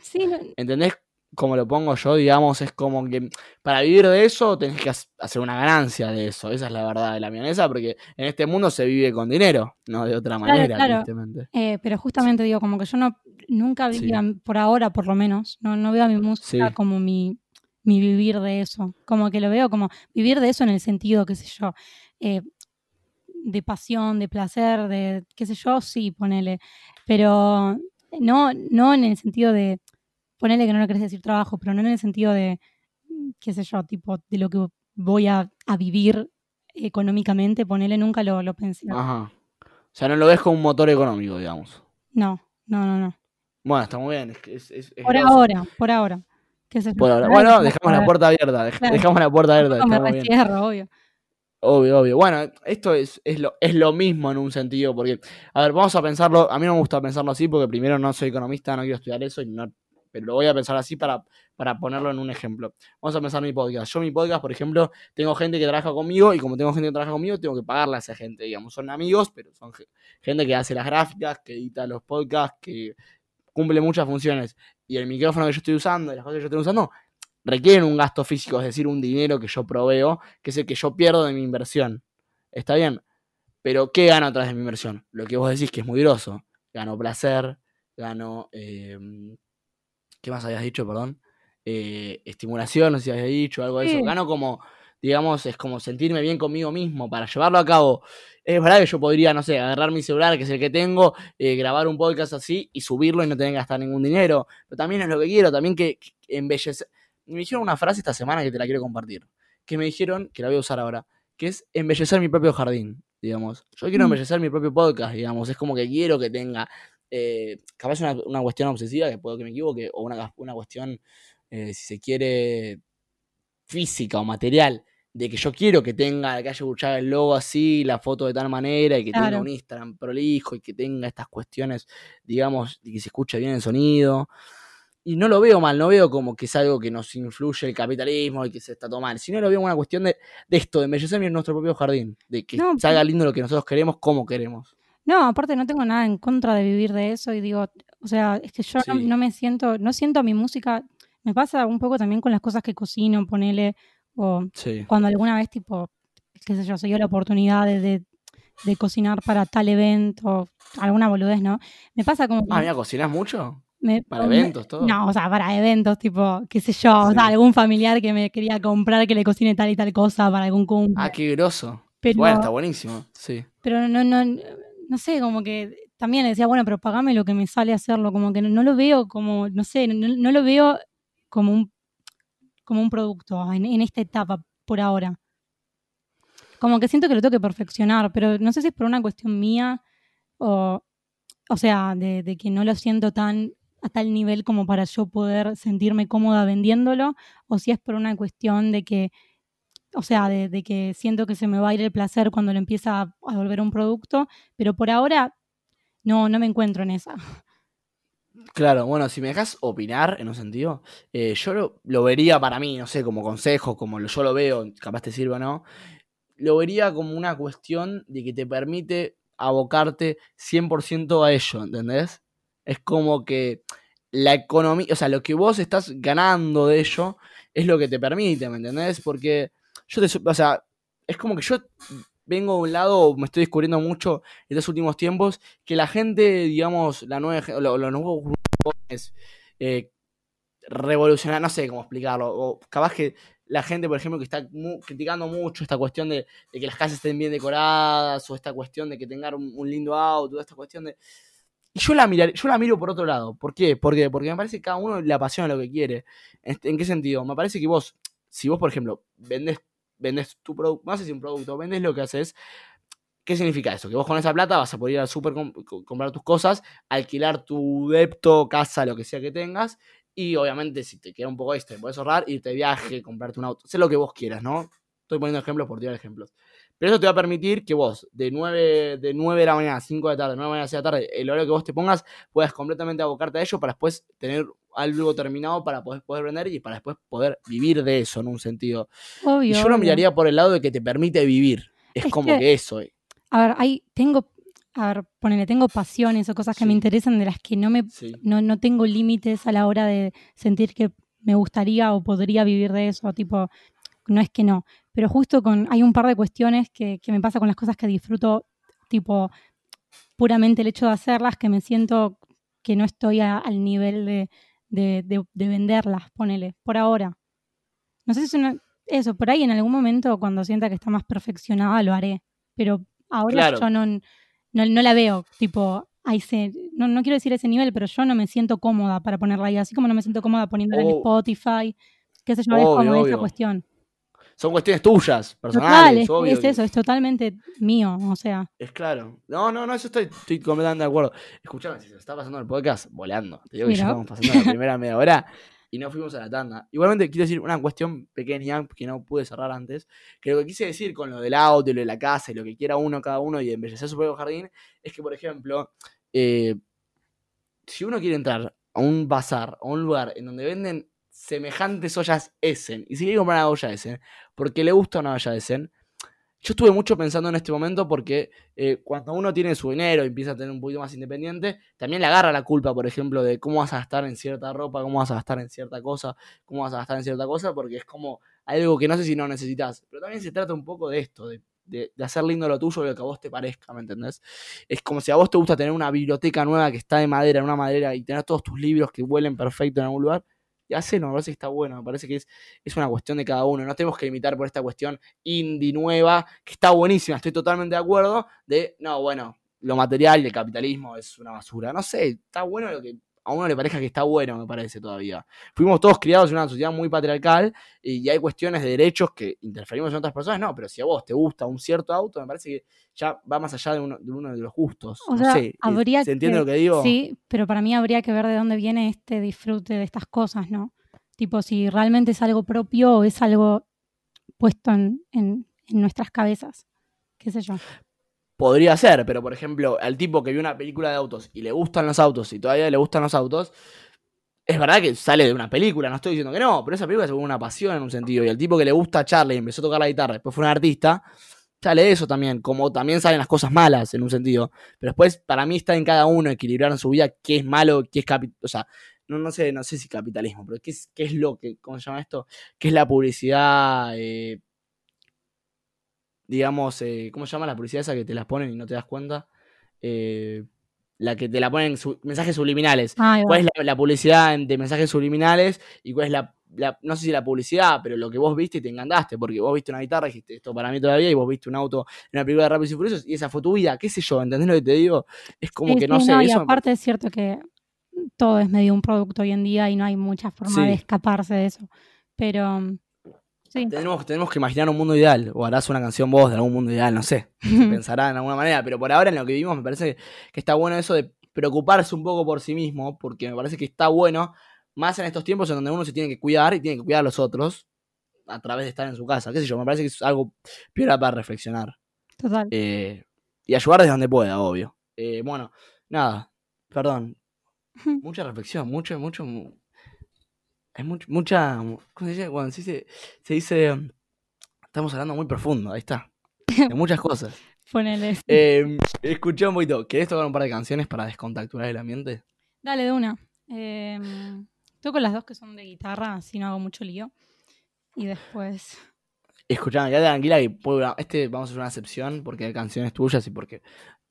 sí ¿Entendés cómo lo pongo yo? Digamos, es como que para vivir de eso tenés que hacer una ganancia de eso. Esa es la verdad de la milanesa, porque en este mundo se vive con dinero, no de otra manera, claro, eh, pero justamente digo, como que yo no nunca vivía, por ahora por lo menos, no, no veo a mi música como mi, mi vivir de eso. Como que lo veo como vivir de eso en el sentido, qué sé yo, eh, de pasión, de placer, de qué sé yo, sí, ponele. Pero no, no en el sentido de, ponele que no lo querés decir trabajo, pero no en el sentido de, qué sé yo, tipo, de lo que voy a, vivir económicamente, ponele, nunca lo, lo pensé. Ajá. O sea, no lo ves como un motor económico, digamos. No, no, no, no. Bueno, está muy bien. por ahora, por ahora. Por ahora. Bueno, dejamos la puerta abierta. Dejamos la puerta abierta. No, me cierro, obvio. Obvio, obvio. Bueno, esto es, es, lo, es lo mismo en un sentido, porque, a ver, vamos a pensarlo, a mí no me gusta pensarlo así, porque primero no soy economista, no quiero estudiar eso, y no, pero lo voy a pensar así para, para ponerlo en un ejemplo. Vamos a pensar mi podcast. Yo mi podcast, por ejemplo, tengo gente que trabaja conmigo, y como tengo gente que trabaja conmigo, tengo que pagarle a esa gente, digamos, son amigos, pero son gente que hace las gráficas, que edita los podcasts, que cumple muchas funciones. Y el micrófono que yo estoy usando, y las cosas que yo estoy usando, requieren un gasto físico, es decir, un dinero que yo proveo, que es el que yo pierdo de mi inversión. ¿Está bien? Pero ¿qué gano atrás de mi inversión? Lo que vos decís que es muy groso. Gano placer, gano... Em, ¿Qué más habías dicho, perdón? Eh, estimulación, no sé si habías dicho algo de eso. Gano como, digamos, es como sentirme bien conmigo mismo para llevarlo a cabo. Es verdad que yo podría, no sé, agarrar mi celular, que es el que tengo, eh, grabar un podcast así y subirlo y no tener que gastar ningún dinero. Pero también es lo que quiero, también que, que embellecer. Me dijeron una frase esta semana que te la quiero compartir. Que me dijeron, que la voy a usar ahora, que es embellecer mi propio jardín, digamos. Yo quiero Mm. embellecer mi propio podcast, digamos. Es como que quiero que tenga, eh, capaz una, una cuestión obsesiva, que puedo que me equivoque, o una, una cuestión, eh, si se quiere, física o material, de que yo quiero que tenga la calle Burchaga el logo así, la foto de tal manera, y que tenga un Instagram prolijo, y que tenga estas cuestiones, digamos, y que se escuche bien el sonido. Y no lo veo mal, no veo como que es algo que nos influye el capitalismo y que se está tomando, sino lo veo como una cuestión de, de esto, de embellecer nuestro propio jardín, de que No, salga lindo lo que nosotros queremos, como queremos. No, aparte no tengo nada en contra de vivir de eso y digo, o sea, es que yo no, Sí. no me siento, no siento mi música, me pasa un poco también con las cosas que cocino, ponele, o Sí. cuando alguna vez tipo, qué sé yo, se dio la oportunidad de, de- de cocinar para tal evento, alguna boludez, ¿no? Me pasa como... Ah, mira, ¿cocinás mucho? me- ¿Para me- eventos, todo? No, o sea, para eventos, tipo, qué sé yo, o sea, algún familiar que me quería comprar que le cocine tal y tal cosa para algún cumple. Ah, qué groso. pero, Bueno, está buenísimo, sí. pero no, no, no sé, como que también decía, bueno, pero pagame lo que me sale hacerlo, como que no, no lo veo como, no sé, no, no lo veo como un, como un producto en, esta etapa por ahora. Como que siento que lo tengo que perfeccionar, pero no sé si es por una cuestión mía o, o sea, de que no lo siento tan a tal nivel como para yo poder sentirme cómoda vendiéndolo, o si es por una cuestión de que, o sea, de, que siento que se me va a ir el placer cuando lo empieza a, volver un producto, pero por ahora no, no me encuentro en esa. Claro, bueno, si me dejas opinar en un sentido, eh, yo lo, lo vería para mí, no sé, como consejo, como yo lo veo, capaz te sirva o no, lo vería como una cuestión de que te permite abocarte 100% a ello, ¿entendés? Es como que la economía, o sea, lo que vos estás ganando de ello es lo que te permite, ¿me entendés? Porque yo te, o sea, es como que yo vengo de un lado, me estoy descubriendo mucho en estos últimos tiempos, que la gente, digamos, la nueva, los nuevos grupos eh, revolucionar, no sé cómo explicarlo, o capaz que la gente, por ejemplo, que está criticando mucho esta cuestión de, que las casas estén bien decoradas, o esta cuestión de que tengan un, un lindo auto, esta cuestión de... Y yo la, mirar, yo la miro por otro lado. ¿Por qué? Porque, porque me parece que cada uno le apasiona lo que quiere. ¿En, ¿En qué sentido? Me parece que vos, si vos, por ejemplo, vendés, vendés tu producto, no sé si un producto, vendés lo que haces, ¿qué significa eso? Que vos con esa plata vas a poder ir al co- comprar tus cosas, alquilar tu depto, casa, lo que sea que tengas, y obviamente si te queda un poco extra, puedes ahorrar, irte de viaje, comprarte un auto, sé lo que vos quieras, ¿no? Estoy poniendo ejemplos por tirar ejemplos. Pero eso te va a permitir que vos, de 9 de, 9 de la mañana a 5 de la tarde, 9 de la mañana a 6 de la tarde, el horario que vos te pongas, puedas completamente abocarte a ello para después tener algo terminado para poder, poder vender y para después poder vivir de eso en un sentido. Obvio. Y yo lo miraría por el lado de que te permite vivir. Es, Es como que- que, eso. eh. A ver, hay, tengo, a ver, ponele, tengo pasiones o cosas que me interesan de las que no me, Sí. no, no tengo límites a la hora de sentir que me gustaría o podría vivir de eso, tipo, no es que no, pero justo con, hay un par de cuestiones que, que me pasa con las cosas que disfruto, tipo, puramente el hecho de hacerlas, que me siento que no estoy a- al nivel de, de, de- de venderlas, ponele, por ahora. No sé si es una, eso, por ahí en algún momento cuando sienta que está más perfeccionada lo haré, pero ahora Claro. yo no, no, no la veo, tipo, a ese, no, no quiero decir ese nivel, pero yo no me siento cómoda para ponerla ahí, así como no me siento cómoda poniéndola en Oh. Spotify, qué sé yo, es Obvio, como esa obvio. cuestión. Son cuestiones tuyas, personales, es, obvio. es que- eso, es totalmente mío, o sea, Es claro. No, no, no, eso estoy, estoy completamente de acuerdo. Escuchame, si se está pasando el podcast, volando. Te digo que ya estamos pasando la primera media hora y no fuimos a la tanda. Igualmente, quiero decir una cuestión pequeña que no pude cerrar antes. Que lo que quise decir con lo del auto y lo de la casa y lo que quiera uno, cada uno y de embellecer su propio jardín, es que, por ejemplo, eh, si uno quiere entrar a un bazar, a un lugar en donde venden semejantes ollas Essen, y si quiere comprar una olla Essen, porque le gusta una olla Essen, yo estuve mucho pensando en este momento porque eh, cuando uno tiene su dinero y empieza a tener un poquito más independiente, también le agarra la culpa, por ejemplo, de cómo vas a gastar en cierta ropa, cómo vas a gastar en cierta cosa, cómo vas a gastar en cierta cosa, porque es como algo que no sé si no necesitas. Pero también se trata un poco de esto, de, de- de hacer lindo lo tuyo y lo que a vos te parezca, ¿me entendés? Es como si a vos te gusta tener una biblioteca nueva que está de madera, en una madera, y tener todos tus libros que huelen perfecto en algún lugar. Y hacelo, me parece que está bueno, me parece que es, es una cuestión de cada uno, no tenemos que limitar por esta cuestión indie nueva, que está buenísima, estoy totalmente de acuerdo, de, no, bueno, lo material y el capitalismo es una basura, no sé, está bueno lo que a uno le parezca que está bueno, me parece todavía. Fuimos todos criados en una sociedad muy patriarcal y hay cuestiones de derechos que interferimos en otras personas, no, pero si a vos te gusta un cierto auto, me parece que ya va más allá de uno de, uno de los gustos. O no sea, sé, habría ¿se entiende que- lo que digo? Sí, pero para mí habría que ver de dónde viene este disfrute de estas cosas, ¿no? Tipo, si realmente es algo propio o es algo puesto en, en- en nuestras cabezas. ¿Qué sé yo? Podría ser, pero por ejemplo, al tipo que vio una película de autos y le gustan los autos y todavía le gustan los autos, es verdad que sale de una película, no estoy diciendo que no, pero esa película es como una pasión en un sentido. Y al tipo que le gusta Charlie y empezó a tocar la guitarra, después fue un artista, sale eso también, como también salen las cosas malas en un sentido. Pero después, para mí, está en cada uno equilibrar en su vida qué es malo, qué es capital. O sea, no, no sé, no sé si capitalismo, pero qué es, qué es lo que, ¿cómo se llama esto? ¿Qué es la publicidad? eh, digamos, eh, ¿cómo se llama la publicidad esa que te las ponen y no te das cuenta? Eh, la que te la ponen su- mensajes subliminales. Ah. ¿Cuál es la, la publicidad de mensajes subliminales y cuál es la, la- no sé si la publicidad, pero lo que vos viste y te encantaste? Porque vos viste una guitarra y dijiste esto para mí todavía y vos viste un auto en una película de Rápidos y Furiosos y esa fue tu vida, qué sé yo, ¿entendés lo que te digo? Es como Sí, que no sí, sé, y eso me aparte es cierto que todo es medio un producto hoy en día y no hay mucha forma Sí. de escaparse de eso. Pero sí, Tenemos, tenemos que imaginar un mundo ideal, o harás una canción vos de algún mundo ideal, no sé, se pensará en alguna manera, pero por ahora en lo que vivimos me parece que está bueno eso de preocuparse un poco por sí mismo, porque me parece que está bueno, más en estos tiempos en donde uno se tiene que cuidar y tiene que cuidar a los otros a través de estar en su casa, qué sé yo, me parece que es algo piola para reflexionar total. eh, y ayudar desde donde pueda, obvio. Eh, bueno, nada, perdón, mucha reflexión, mucho, mucho, mu- hay much- mucha, ¿cómo se dice? Bueno, se dice, se dice, um, estamos hablando muy profundo, ahí está, de muchas cosas. Ponele. Eh, escuché un poquito, ¿querés tocar un par de canciones para descontacturar el ambiente? Dale de una. Eh, toco las dos que son de guitarra, así no hago mucho lío. Y después. Escuchame, quédate tranquila que este vamos a hacer una excepción porque hay canciones tuyas y porque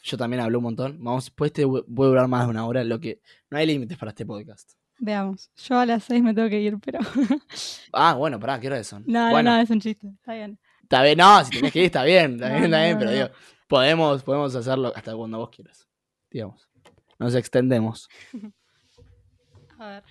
yo también hablo un montón. Vamos, pues este puede durar más de una hora, lo que no hay límites para este podcast. Veamos. Yo a las seis me tengo que ir, pero. Ah, bueno, pará, ¿qué hora son? no, bueno, no, no, es un chiste. Está bien. Está bien, no, si tenés que ir, está bien, está No, bien, está bien, no, pero digo, podemos, podemos hacerlo hasta cuando vos quieras, digamos. Nos extendemos. A ver.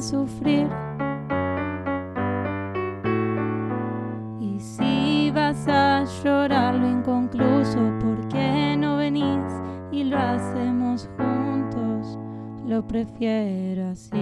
Sufrir. Y si vas a llorar lo inconcluso, ¿por qué no venís y lo hacemos juntos? Lo prefiero así.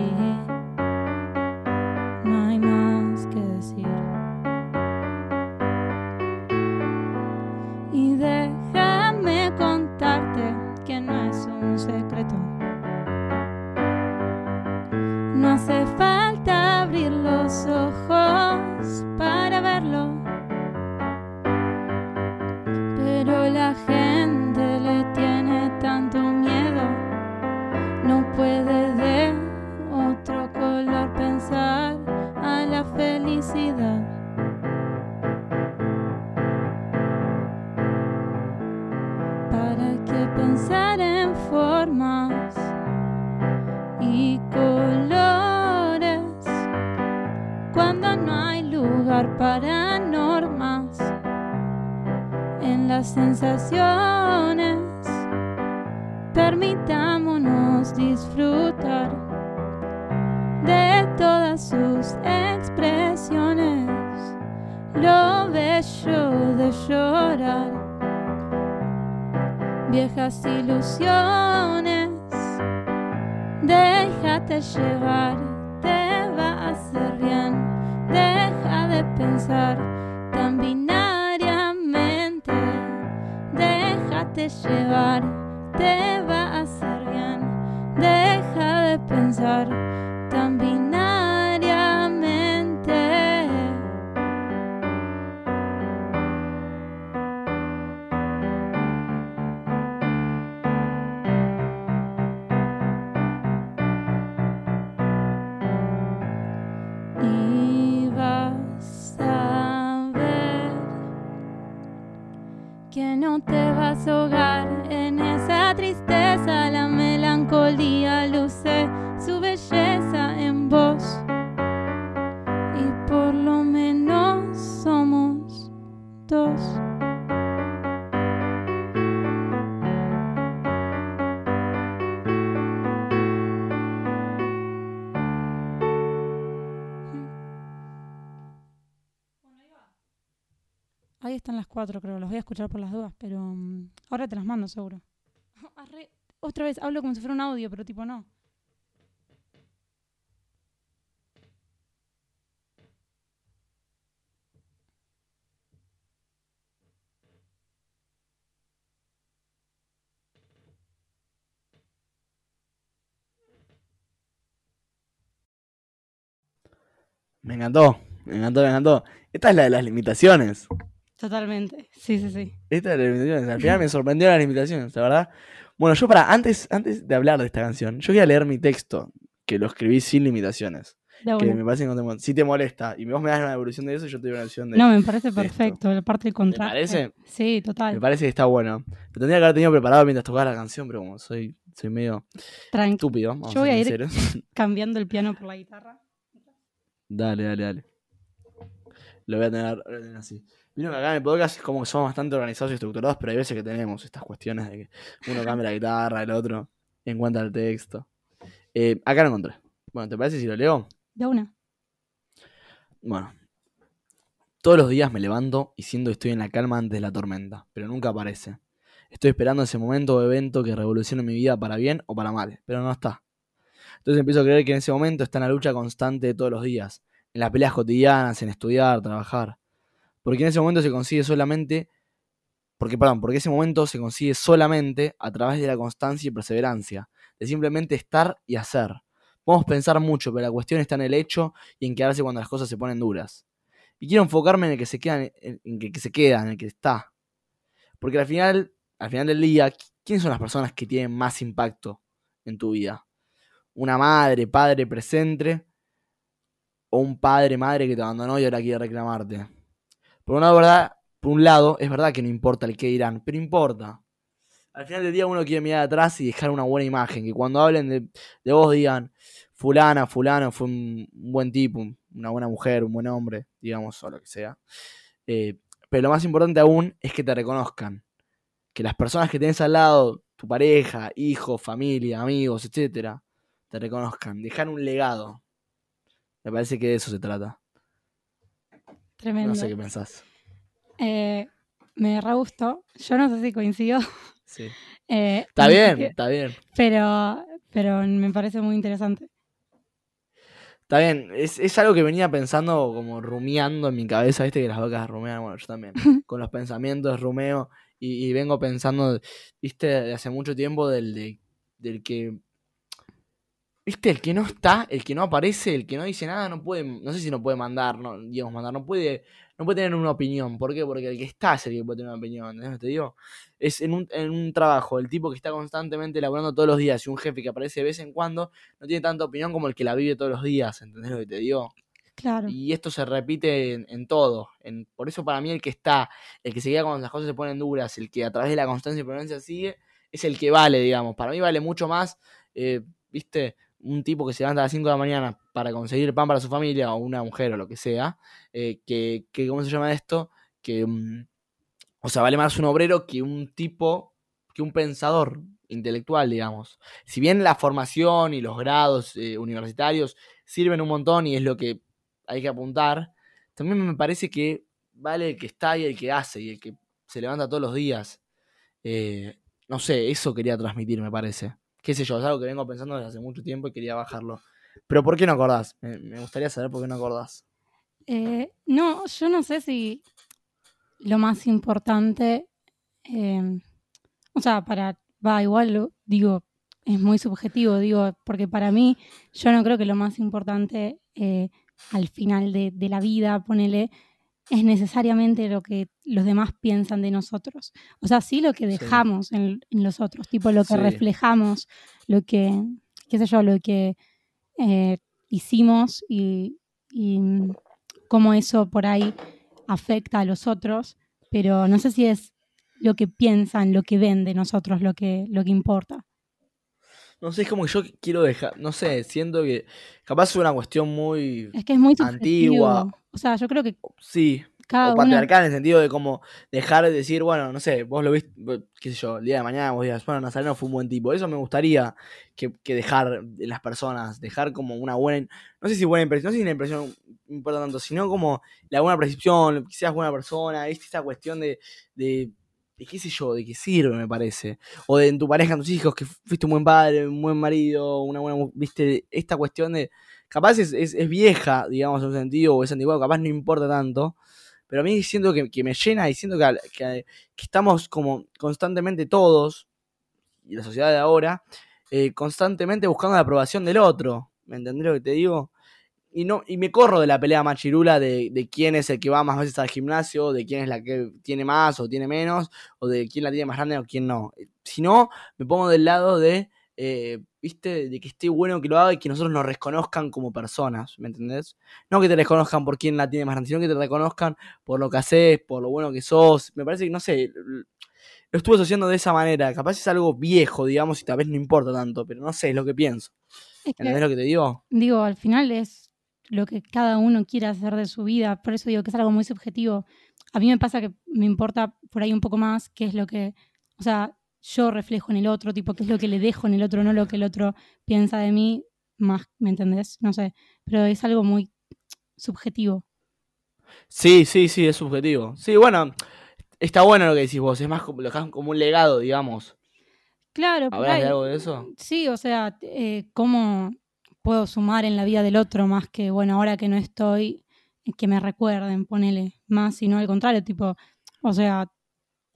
Ahí están las cuatro, creo. Los voy a escuchar por las dudas, pero mm, ahora te las mando seguro. Arre- Otra vez hablo como si fuera un audio, pero tipo no. Me encantó, me encantó, me encantó. Esta es la de las limitaciones. Totalmente. Sí, sí, sí. Esta de las limitaciones. Al final me sorprendió las limitaciones, la verdad. Bueno, yo para, antes, antes de hablar de esta canción, yo quería leer mi texto, que lo escribí sin limitaciones. De Que me parece que no te mon- si te molesta y vos me das una devolución de eso, yo te doy una devolución de No, me parece perfecto. La parte del contrato. parece? Sí, Me total. parece que está bueno. Lo tendría que haber tenido preparado mientras tocaba la canción, pero como soy, soy medio Tranqui. estúpido, vamos Yo voy a a ir- sinceros. Cambiando el piano por la guitarra. Dale, dale, dale. Lo voy a tener, lo voy a tener así. Vieron que acá en el podcast es como que somos bastante organizados y estructurados, pero hay veces que tenemos estas cuestiones de que uno cambia la guitarra, el otro encuentra el texto. Eh, acá lo encontré. Bueno, ¿te parece si lo leo? De una. Bueno. Todos los días me levanto y siento que estoy en la calma antes de la tormenta, pero nunca aparece. Estoy esperando ese momento o evento que revolucione mi vida para bien o para mal, pero no está. Entonces empiezo a creer que en ese momento está en la lucha constante de todos los días, en las peleas cotidianas, en estudiar, trabajar. Porque en ese momento se consigue solamente, porque perdón, porque ese momento se consigue solamente a través de la constancia y perseverancia, de simplemente estar y hacer. Podemos pensar mucho, pero la cuestión está en el hecho y en quedarse cuando las cosas se ponen duras. Y quiero enfocarme en el que se queda, en el que se queda, en el que está. Porque al final, al final del día, ¿quiénes son las personas que tienen más impacto en tu vida? ¿Una madre, padre presente? ¿O un padre, madre que te abandonó y ahora quiere reclamarte? Por una verdad, por un lado, es verdad que no importa el que dirán, pero importa. Al final del día uno quiere mirar atrás y dejar una buena imagen, que cuando hablen de, vos digan, fulana, fulano fue un, un buen tipo, una buena mujer, un buen hombre, digamos, o lo que sea. Eh, pero lo más importante aún es que te reconozcan. Que las personas que tenés al lado, tu pareja, hijos, familia, amigos, etcétera, te reconozcan. Dejar un legado. Me parece que de eso se trata. Tremendo. No sé qué pensás. Eh, me re gustó. Yo no sé si coincido. Sí. eh, Está bien, está bien. Pero, pero me parece muy interesante. Está bien, es, es algo que venía pensando como rumiando en mi cabeza, viste que las vacas rumean, bueno, yo también, con los pensamientos rumeo y, y vengo pensando, viste, de hace mucho tiempo del, de- del que, viste, el que no está, el que no aparece, el que no dice nada, no puede, no sé si no puede mandar, no, digamos, mandar, no puede, no puede tener una opinión, ¿por qué? Porque el que está es el que puede tener una opinión, ¿entendés te digo? Es en un, en un trabajo, el tipo que está constantemente laburando todos los días y un jefe que aparece de vez en cuando, no tiene tanta opinión como el que la vive todos los días, ¿entendés lo que te digo? Claro. Y esto se repite en, en todo. En, por eso para mí el que está, el que se queda cuando las cosas se ponen duras, el que a través de la constancia y permanencia sigue, es el que vale, digamos. Para mí vale mucho más, eh, viste, un tipo que se levanta a las 5 de la mañana para conseguir pan para su familia, o una mujer o lo que sea, eh, que, que, ¿cómo se llama esto? Que, mm, o sea, vale más un obrero que un tipo, que un pensador intelectual, digamos. Si bien la formación y los grados eh, universitarios sirven un montón y es lo que hay que apuntar, también me parece que vale el que está y el que hace y el que se levanta todos los días. Eh, no sé, eso quería transmitir, me parece. Qué sé yo, es algo que vengo pensando desde hace mucho tiempo y quería bajarlo. Pero ¿por qué no acordás? Me, gustaría saber por qué no acordás. Eh, no, yo no sé si lo más importante. eh, o sea, para, va, igual digo, es muy subjetivo, digo, porque para mí yo no creo que lo más importante eh, al final de, la vida, ponele, es necesariamente lo que los demás piensan de nosotros. O sea, sí lo que dejamos en, los otros, tipo lo que reflejamos, lo que, qué sé yo, lo que eh, hicimos y, y cómo eso por ahí afecta a los otros, pero no sé si es lo que piensan, lo que ven de nosotros, lo que, lo que importa. No sé, es como que yo quiero dejar, no sé, siento que capaz es una cuestión muy es que es muy antigua. O sea, yo creo que sí, o patriarcal en el sentido de como dejar de decir, bueno, no sé, vos lo viste, qué sé yo, el día de mañana vos digas, bueno, Nazareno fue un buen tipo. Eso me gustaría que, dejar en las personas, dejar como una buena, no sé si buena impresión, no sé si la impresión importa tanto, sino como la buena percepción, que seas buena persona, esa cuestión de, de, de, qué sé yo, de qué sirve, me parece. O de tu pareja, en tus hijos, que fuiste un buen padre, un buen marido, una buena, viste, esta cuestión de, capaz es, es, vieja, digamos, en un sentido, o es antiguo, capaz no importa tanto pero a mí siento que, que me llena y siento que, que, estamos como constantemente todos, y la sociedad de ahora, eh, constantemente buscando la aprobación del otro. ¿Me entendés lo que te digo? Y, no, y me corro de la pelea machirula de, de quién es el que va más veces al gimnasio, de quién es la que tiene más o tiene menos, o de quién la tiene más grande o quién no. Si no, me pongo del lado de eh, ¿viste? De que esté bueno que lo haga y que nosotros nos reconozcan como personas, ¿me entendés? No que te reconozcan por quién la tiene más grande, sino que te reconozcan por lo que haces, por lo bueno que sos. Me parece que, no sé, lo estuve asociando de esa manera. Capaz es algo viejo, digamos, y tal vez no importa tanto, pero no sé, es lo que pienso. ¿Entendés lo que te digo? Digo, al final es lo que cada uno quiere hacer de su vida, por eso digo que es algo muy subjetivo. A mí me pasa que me importa por ahí un poco más qué es lo que, o sea, yo reflejo en el otro, tipo, qué es lo que le dejo en el otro, no lo que el otro piensa de mí, más, ¿me entendés? No sé, pero es algo muy subjetivo. Sí, sí, sí, es subjetivo. Sí, bueno, está bueno lo que decís vos, es más como un legado, digamos. Claro, ¿Hablas de algo de eso? Sí, o sea, eh, cómo puedo sumar en la vida del otro más que, bueno, ahora que no estoy, que me recuerden, ponele, más, sino al contrario, tipo, o sea,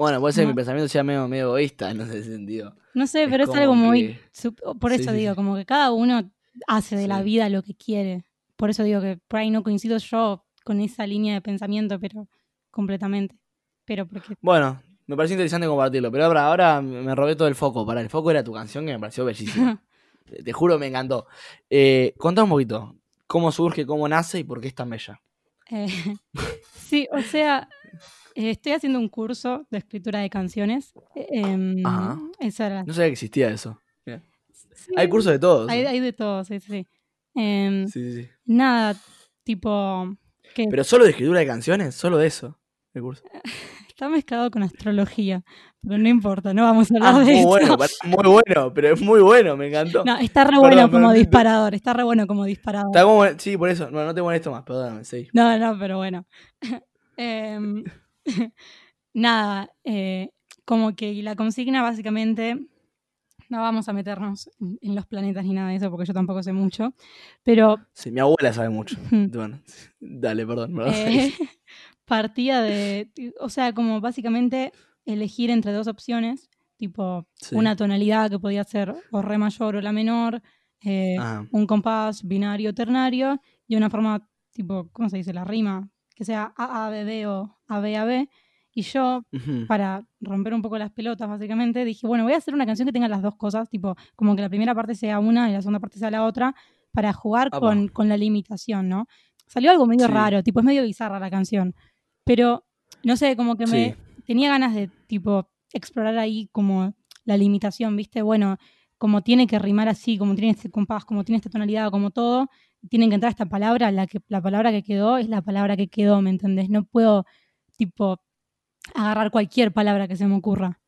bueno, puede ser que mi pensamiento sea medio, medio egoísta en ese sentido. No sé, pero es algo muy... Por eso digo, como que cada uno hace de la vida lo que quiere. Por eso digo que por ahí no coincido yo con esa línea de pensamiento, pero completamente. Pero porque... Bueno, me pareció interesante compartirlo, pero ahora, ahora me robé todo el foco. Para el foco era tu canción que me pareció bellísima. Te juro, me encantó. Eh, contá un poquito, ¿cómo surge, cómo nace y por qué es tan bella? Eh, sí, o sea, eh, estoy haciendo un curso de escritura de canciones. Em, Ajá. No sabía que existía eso. hay cursos de todos. Hay, de todos, em, sí, sí, sí. Nada, tipo... ¿Pero solo de escritura de canciones? ¿Solo de eso? El curso. Está mezclado con astrología, pero no importa, no vamos a hablar ah, de muy Bueno, muy bueno, pero es muy bueno, me encantó. No, está re bueno como disparador, está re bueno como disparador. sí, por eso, no, no te molesto más, perdóname, sí. No, no, pero bueno. eh, nada, eh, como que la consigna básicamente, no vamos a meternos en los planetas ni nada de eso porque yo tampoco sé mucho, pero... Sí, mi abuela sabe mucho. bueno, dale, perdón. Eh, partía de, o sea, como básicamente elegir entre dos opciones, tipo una tonalidad que podía ser o re mayor o la menor, eh, ah. un compás binario ternario y una forma tipo, ¿cómo se dice? La rima, que sea A, A, B, B o A, B, A, B. Y yo, para romper un poco las pelotas, básicamente, dije, bueno, voy a hacer una canción que tenga las dos cosas, tipo, como que la primera parte sea una y la segunda parte sea la otra, para jugar con, con, la limitación, ¿no? Salió algo medio raro, tipo, es medio bizarra la canción. Pero, no sé, como que me tenía ganas de, tipo, explorar ahí como la limitación, ¿viste? Bueno, como tiene que rimar así, como tiene este compás, como tiene esta tonalidad, como todo, tienen que entrar esta palabra, la, que, la palabra que quedó es la palabra que quedó, ¿me entendés? No puedo, tipo, agarrar cualquier palabra que se me ocurra.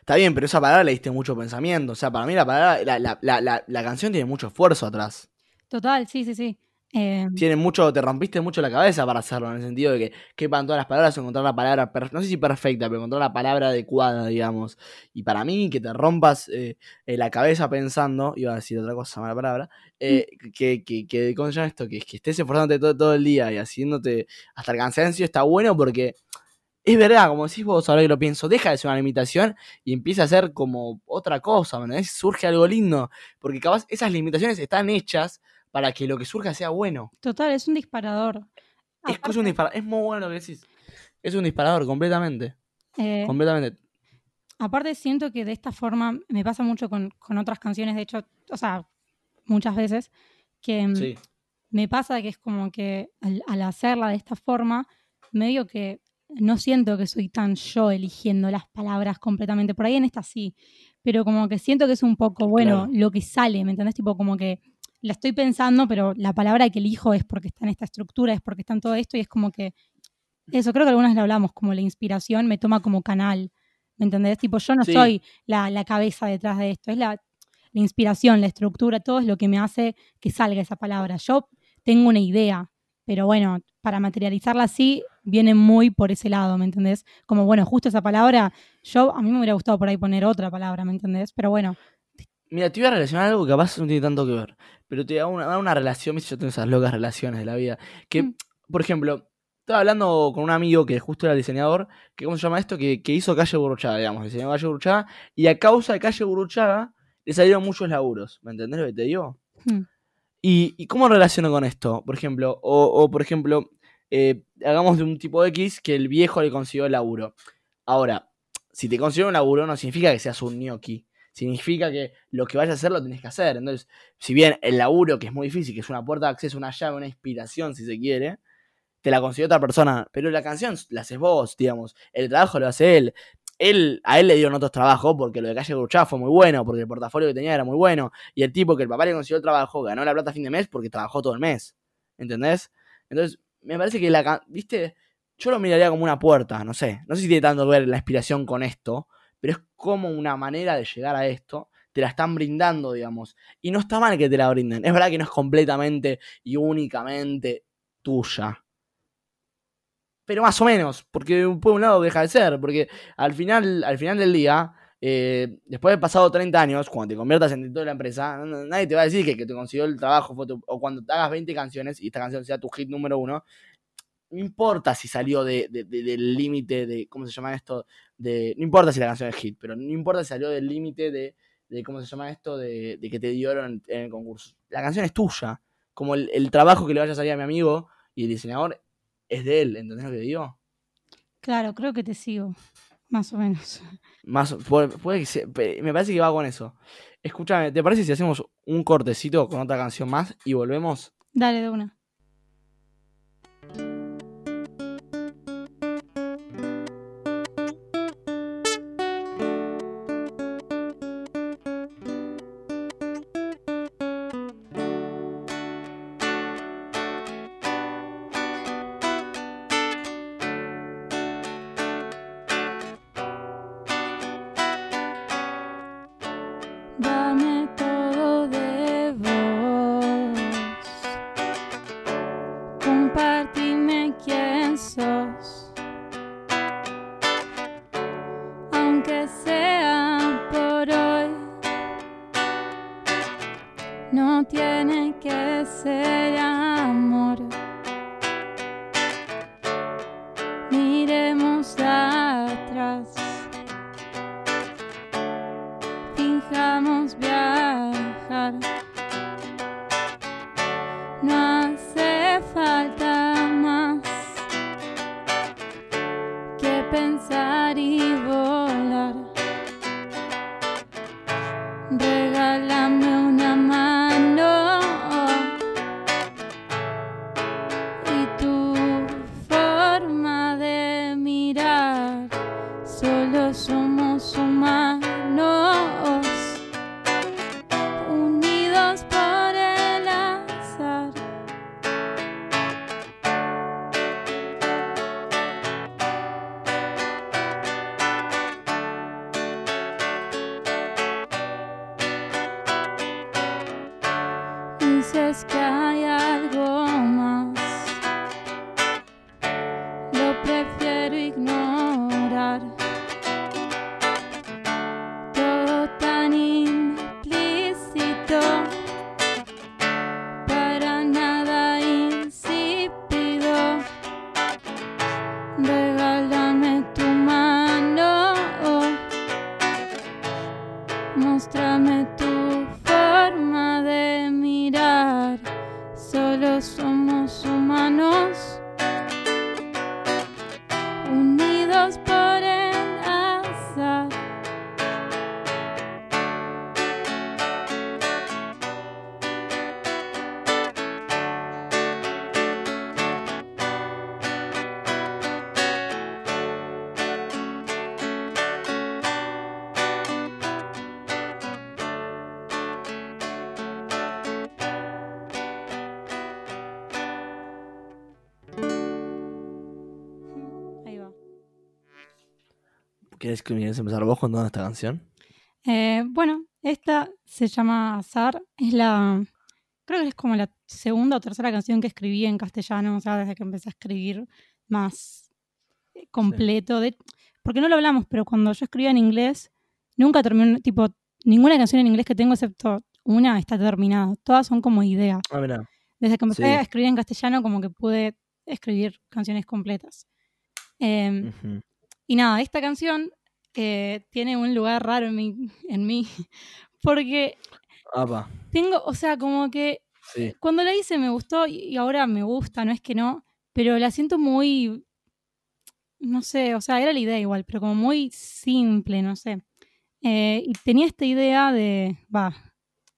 Está bien, pero esa palabra le diste mucho pensamiento. O sea, para mí la palabra, la, la, la, la canción tiene mucho esfuerzo atrás. Total, sí, sí, sí. Eh, Tiene mucho, te rompiste mucho la cabeza para hacerlo, en el sentido de que quepan todas las palabras, encontrar la palabra, no sé si perfecta, pero encontrar la palabra adecuada, digamos. Y para mí, que te rompas eh, la cabeza pensando, iba a decir otra cosa, mala palabra, eh, mm. que, que, que, ¿cómo se llama esto? Que, que estés esforzándote todo, todo el día y haciéndote hasta el cansancio está bueno porque es verdad, como decís vos, ahora que lo pienso, deja de ser una limitación y empieza a ser como otra cosa, ¿me Surge algo lindo, porque capaz esas limitaciones están hechas para que lo que surja sea bueno. Total, es un disparador. Es, es un disparador, es muy bueno lo que decís. Es un disparador, completamente. Eh, completamente. Aparte, siento que de esta forma me pasa mucho con, otras canciones, de hecho, o sea, muchas veces, que mm, me pasa que es como que al hacerla de esta forma, medio que no siento que soy tan yo eligiendo las palabras completamente. Por ahí en esta sí, pero como que siento que es un poco, bueno, lo que sale, ¿me entendés? Tipo, como que la estoy pensando, pero la palabra que elijo es porque está en esta estructura, es porque está en todo esto y es como que, eso creo que algunas lo hablamos, como la inspiración me toma como canal, ¿me entendés? Tipo, yo no soy la, la, cabeza detrás de esto, es la, la inspiración, la estructura, todo es lo que me hace que salga esa palabra. Yo tengo una idea, pero bueno, para materializarla así, viene muy por ese lado, ¿me entendés? Como, bueno, justo esa palabra, yo, a mí me hubiera gustado por ahí poner otra palabra, ¿me entendés? Pero bueno. Mira, te iba a relacionar algo que capaz no tiene tanto que ver, pero te da una, una relación, yo tengo esas locas relaciones de la vida, que, mm. por ejemplo, estaba hablando con un amigo que justo era diseñador, que ¿cómo se llama esto? Que, hizo Calle Burruchaga, digamos, diseñó Calle Burruchaga, y a causa de Calle Burruchaga le salieron muchos laburos, ¿me entendés lo que te digo? Mm. ¿Y, cómo relaciono con esto? Por ejemplo, o, por ejemplo, eh, hagamos de un tipo X que el viejo le consiguió el laburo. Ahora, si te consiguió un laburo no significa que seas un gnocchi. Significa que lo que vayas a hacer lo tenés que hacer. Entonces, si bien el laburo, que es muy difícil, que es una puerta de acceso, una llave, una inspiración, si se quiere, te la consiguió otra persona. Pero la canción la haces vos, digamos. El trabajo lo hace él él, a él le dieron otros trabajos porque lo de Calle Gruchá fue muy bueno, porque el portafolio que tenía era muy bueno. Y el tipo que el papá le consiguió el trabajo ganó la plata a fin de mes porque trabajó todo el mes. ¿Entendés? Entonces, me parece que la. ¿Viste? Yo lo miraría como una puerta, no sé. No sé si tiene tanto que ver la inspiración con esto, pero es como una manera de llegar a esto. Te la están brindando, digamos. Y no está mal que te la brinden. Es verdad que no es completamente y únicamente tuya pero más o menos, porque por un lado deja de ser, porque al final, al final del día, eh, después de pasado 30 años, cuando te conviertas en director de la empresa, nadie te va a decir que, que te consiguió el trabajo, o cuando te hagas 20 canciones y esta canción sea tu hit número uno, no importa si salió de, del límite de, ¿cómo se llama esto? De, no importa si la canción es hit, pero no importa si salió del límite de, de, ¿cómo se llama esto? De, que te dieron en, el concurso. La canción es tuya, como el, el trabajo que le vaya a salir a mi amigo y el diseñador es de él, ¿entendés lo que digo? Claro, creo que te sigo, más o menos. Más, puede, que me parece que va con eso. Escúchame, ¿te parece si hacemos un cortecito con otra canción más y volvemos? Dale, de una. stop. ¿Quieres, ¿Quieres empezar vos contando esta canción? Eh, bueno, esta se llama Azar. Es la. Creo que es como la segunda o tercera canción que escribí en castellano, o sea, desde que empecé a escribir más eh, completo. De, porque no lo hablamos, pero cuando yo escribía en inglés, nunca terminé, tipo, ninguna canción en inglés que tengo, excepto una, está terminada. Todas son como ideas. Ah. Desde que empecé Sí. a escribir en castellano, como que pude escribir canciones completas. Em, y nada, esta canción eh, tiene un lugar raro en mí, en mí, porque Apa, tengo, o sea, como que sí. cuando la hice me gustó y ahora me gusta, no es que no, pero la siento muy, no sé, o sea, era la idea igual, pero como muy simple, no sé. Eh, y tenía esta idea de, va,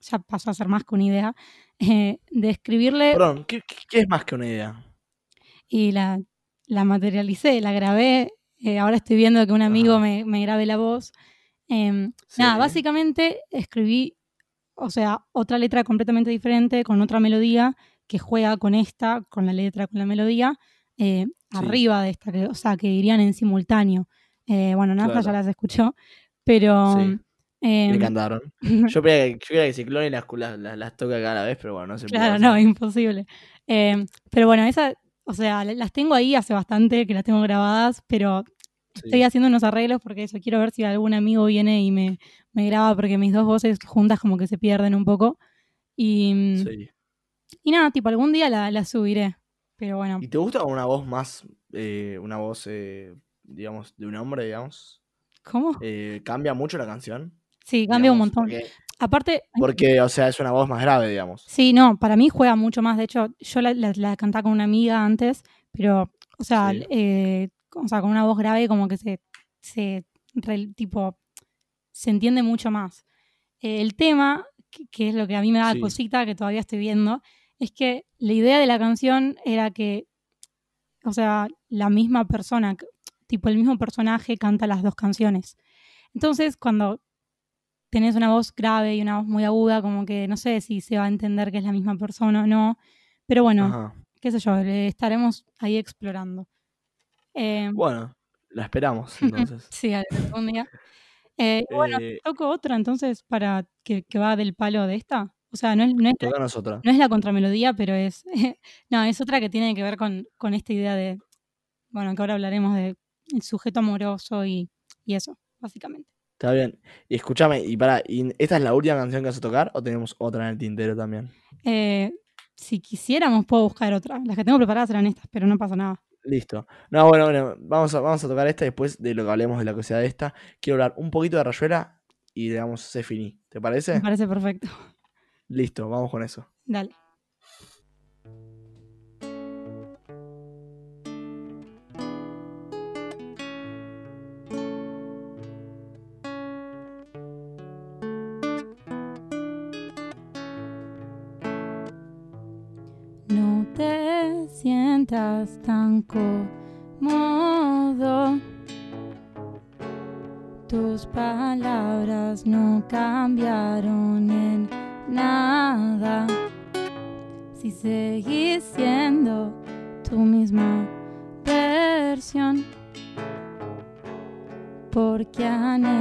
ya pasó a ser más que una idea, eh, de escribirle Perdón, ¿qué, qué- qué es más que una idea? y la, la materialicé, la grabé. Eh, ahora estoy viendo que un amigo me, me grabe la voz. Em, Sí. Nada, básicamente escribí, o sea, otra letra completamente diferente, con otra melodía que juega con esta, con la letra, con la melodía, eh, Sí. arriba de esta, que, o sea, que irían en simultáneo. Eh, bueno, Nafa ya las escuchó, pero... Sí. em, Me encantaron. Yo creía que, Ciclón las, las, las, las toca cada vez, pero bueno, no se puede Claro, hacer. no, imposible. Eh, pero bueno, esa, o sea, la- las tengo ahí hace bastante que las tengo grabadas, pero Sí. estoy haciendo unos arreglos porque eso, quiero ver si algún amigo viene y me, me graba porque mis dos voces juntas como que se pierden un poco. Y, Sí. y nada, tipo, algún día la, la subiré. Pero bueno, ¿Y te gusta una voz más, eh, una voz, eh, digamos, de un hombre, digamos? ¿cómo? Eh, ¿Cambia mucho la canción? Sí, cambia un montón. Porque, Aparte, porque, o sea, es una voz más grave, digamos. Sí, no, para mí juega mucho más. De hecho, yo la, la, la cantaba con una amiga antes, pero, o sea, Sí. eh, o sea, con una voz grave como que se, se re- tipo, se entiende mucho más. Eh, el tema, que, que es lo que a mí me da Sí. cosita, que todavía estoy viendo, es que la idea de la canción era que, o sea, la misma persona, tipo el mismo personaje canta las dos canciones. Entonces, cuando tenés una voz grave y una voz muy aguda, como que no sé si se va a entender que es la misma persona o no. Pero bueno, Ajá. qué sé yo, le estaremos ahí explorando. Eh, Bueno, la esperamos entonces. sí, algún día. Eh, bueno, Eh, toco otra entonces para que, que va del palo de esta. O sea, no es, no es, la- otra. no es la contramelodía, pero es. no, es otra que tiene que ver con, con esta idea de. Bueno, que ahora hablaremos de el sujeto amoroso y, y eso, básicamente. Está bien. Y escúchame, y para, ¿y ¿esta es la última canción que vas a tocar o tenemos otra en el tintero también? Eh, si quisiéramos, puedo buscar otra. Las que tengo preparadas eran estas, pero no pasa nada. Listo. No, bueno, bueno, vamos a, vamos a tocar esta después de lo que hablemos de la cosa de esta. Quiero hablar un poquito de Rayuela y le damos se finí. ¿Te parece? Me parece perfecto. Listo, vamos con eso. Dale. Tan cómodo. Tus palabras no cambiaron en nada. Si seguís siendo tu misma versión. Porque anhelo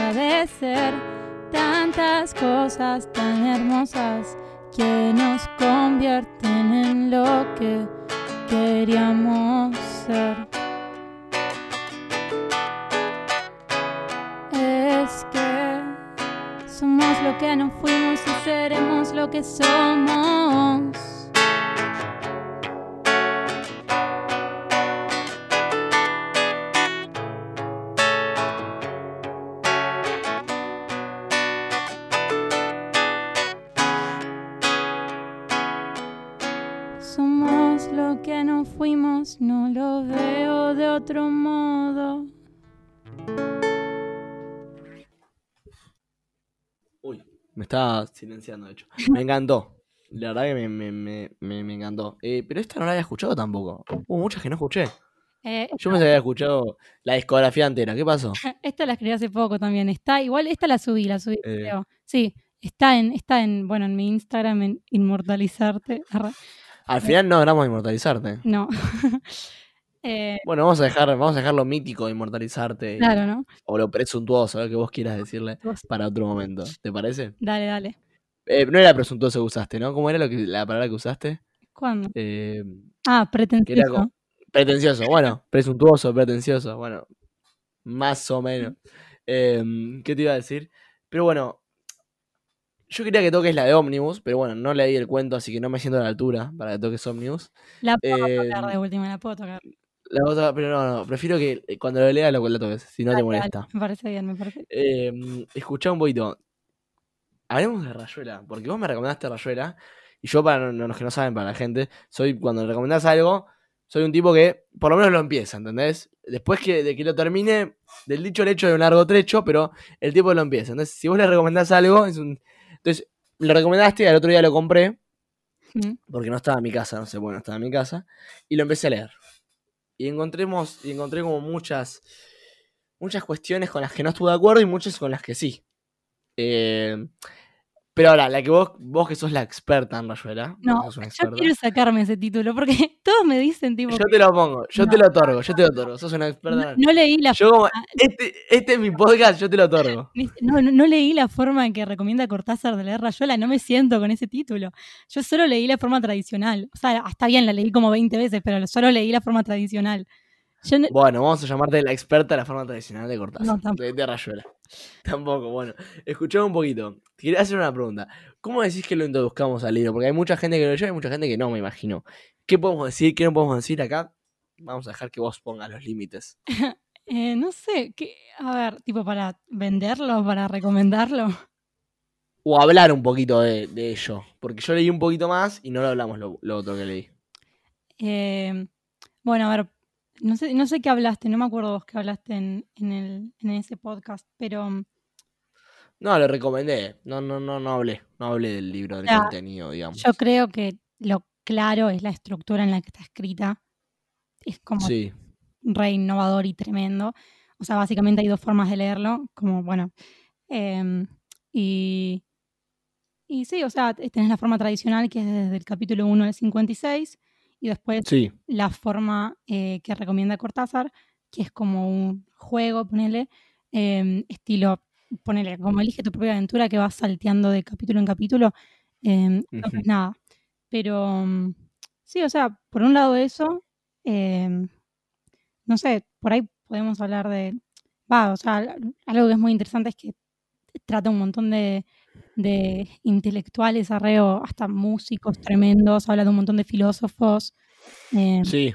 hace padecer tantas cosas tan hermosas que nos convierten en lo que queríamos ser. Es que somos lo que no fuimos y seremos lo que. Somos otro modo. Uy, me estaba silenciando, de hecho. Me encantó. La verdad que me, me, me, me, me encantó. Eh, pero esta no la había escuchado tampoco. Hubo muchas que no escuché. Eh, Yo me había escuchado la discografía entera. ¿Qué pasó? esta la escribí hace poco también. Está, igual esta la subí, la subí. Eh. creo. Sí, está en, está en, bueno, en mi Instagram, en Inmortalizarte. Al final no logramos inmortalizarte. No. Eh, Bueno, vamos a dejar, vamos a dejar lo mítico de inmortalizarte. y- claro, ¿no? O lo presuntuoso, lo que vos quieras decirle para otro momento. ¿Te parece? Dale, dale. Eh, no era presuntuoso que usaste, ¿no? ¿Cómo era lo que, la palabra que usaste? ¿Cuándo? Eh, Ah, pretencioso. pretencioso, bueno, presuntuoso, pretencioso, bueno, más o menos. Em, ¿Qué te iba a decir? Pero bueno, yo quería que toques la de Omnibus, pero bueno, no leí el cuento, así que no me siento a la altura para que toques Omnibus. La puedo Eh, tocar de última, la puedo tocar. La otra, pero no, no, prefiero que eh, cuando lo leas lo, lo toques, si no te molesta. Me parece bien, me parece. Eh, escuchá un poquito. Hablemos de Rayuela, porque vos me recomendaste Rayuela, y yo, para los que no saben, para la gente, soy cuando me recomendás algo, soy un tipo que por lo menos lo empieza, ¿entendés? Después que, de que lo termine, del dicho al hecho de un largo trecho, pero el tipo lo empieza. Entonces, si vos le recomendás algo, es un. Entonces, lo recomendaste, al otro día lo compré, Mm. porque no estaba en mi casa, no sé, bueno, estaba en mi casa, y lo empecé a leer. Y encontremos, y encontré como muchas, muchas cuestiones con las que no estuve de acuerdo y muchas con las que sí. Eh, pero ahora, la que vos, vos que sos la experta en Rayuela, No, yo quiero sacarme ese título porque todos me dicen, tipo, yo te lo pongo, yo No. te lo otorgo, yo te lo otorgo, sos una experta. no, no leí la Yo como, forma- este, este es mi podcast, yo te lo otorgo. no, no- no leí la forma en que recomienda Cortázar de leer Rayuela, no me siento con ese título. Yo solo leí la forma tradicional. O sea, está bien, la leí como 20 veces, pero solo leí la forma tradicional. No- Bueno, vamos a llamarte la experta de la forma tradicional de Cortázar, No, de, de Rayuela. Tampoco, bueno. Escuchame un poquito. Te quería hacer una pregunta. ¿Cómo decís que lo introduzcamos al libro? Porque hay mucha gente que lo leyó y hay mucha gente que no, me imagino. ¿Qué podemos decir? ¿Qué no podemos decir acá? Vamos a dejar que vos pongas los límites. eh, no sé, ¿qué? a ver, tipo para venderlo, para recomendarlo. O hablar un poquito de, de ello. Porque yo leí un poquito más y no lo hablamos lo, lo otro que leí. Eh, bueno, a ver, no sé, no sé qué hablaste, no me acuerdo vos qué hablaste en, en, el, en ese podcast, pero mm, No, lo recomendé. No, no, no, no hablé. No hablé del libro, del contenido, digamos. yo creo que lo claro es la estructura en la que está escrita. Es como Sí. re innovador y tremendo. O sea, básicamente hay dos formas de leerlo, como, bueno, em, y, y sí, o sea, tenés la forma tradicional que es desde el capítulo 1 al 56, y después Sí. la forma eh, que recomienda Cortázar, que es como un juego, ponele, em, estilo, ponele, como elige tu propia aventura que vas salteando de capítulo en capítulo. em, entonces, Ujú. nada. Pero mm, sí, o sea, por un lado eso, em, no sé, por ahí podemos hablar de, va, o sea, al- algo que es muy interesante es que trata un montón de, de intelectuales, arreo, hasta músicos tremendos, habla de un montón de filósofos. em, Sí.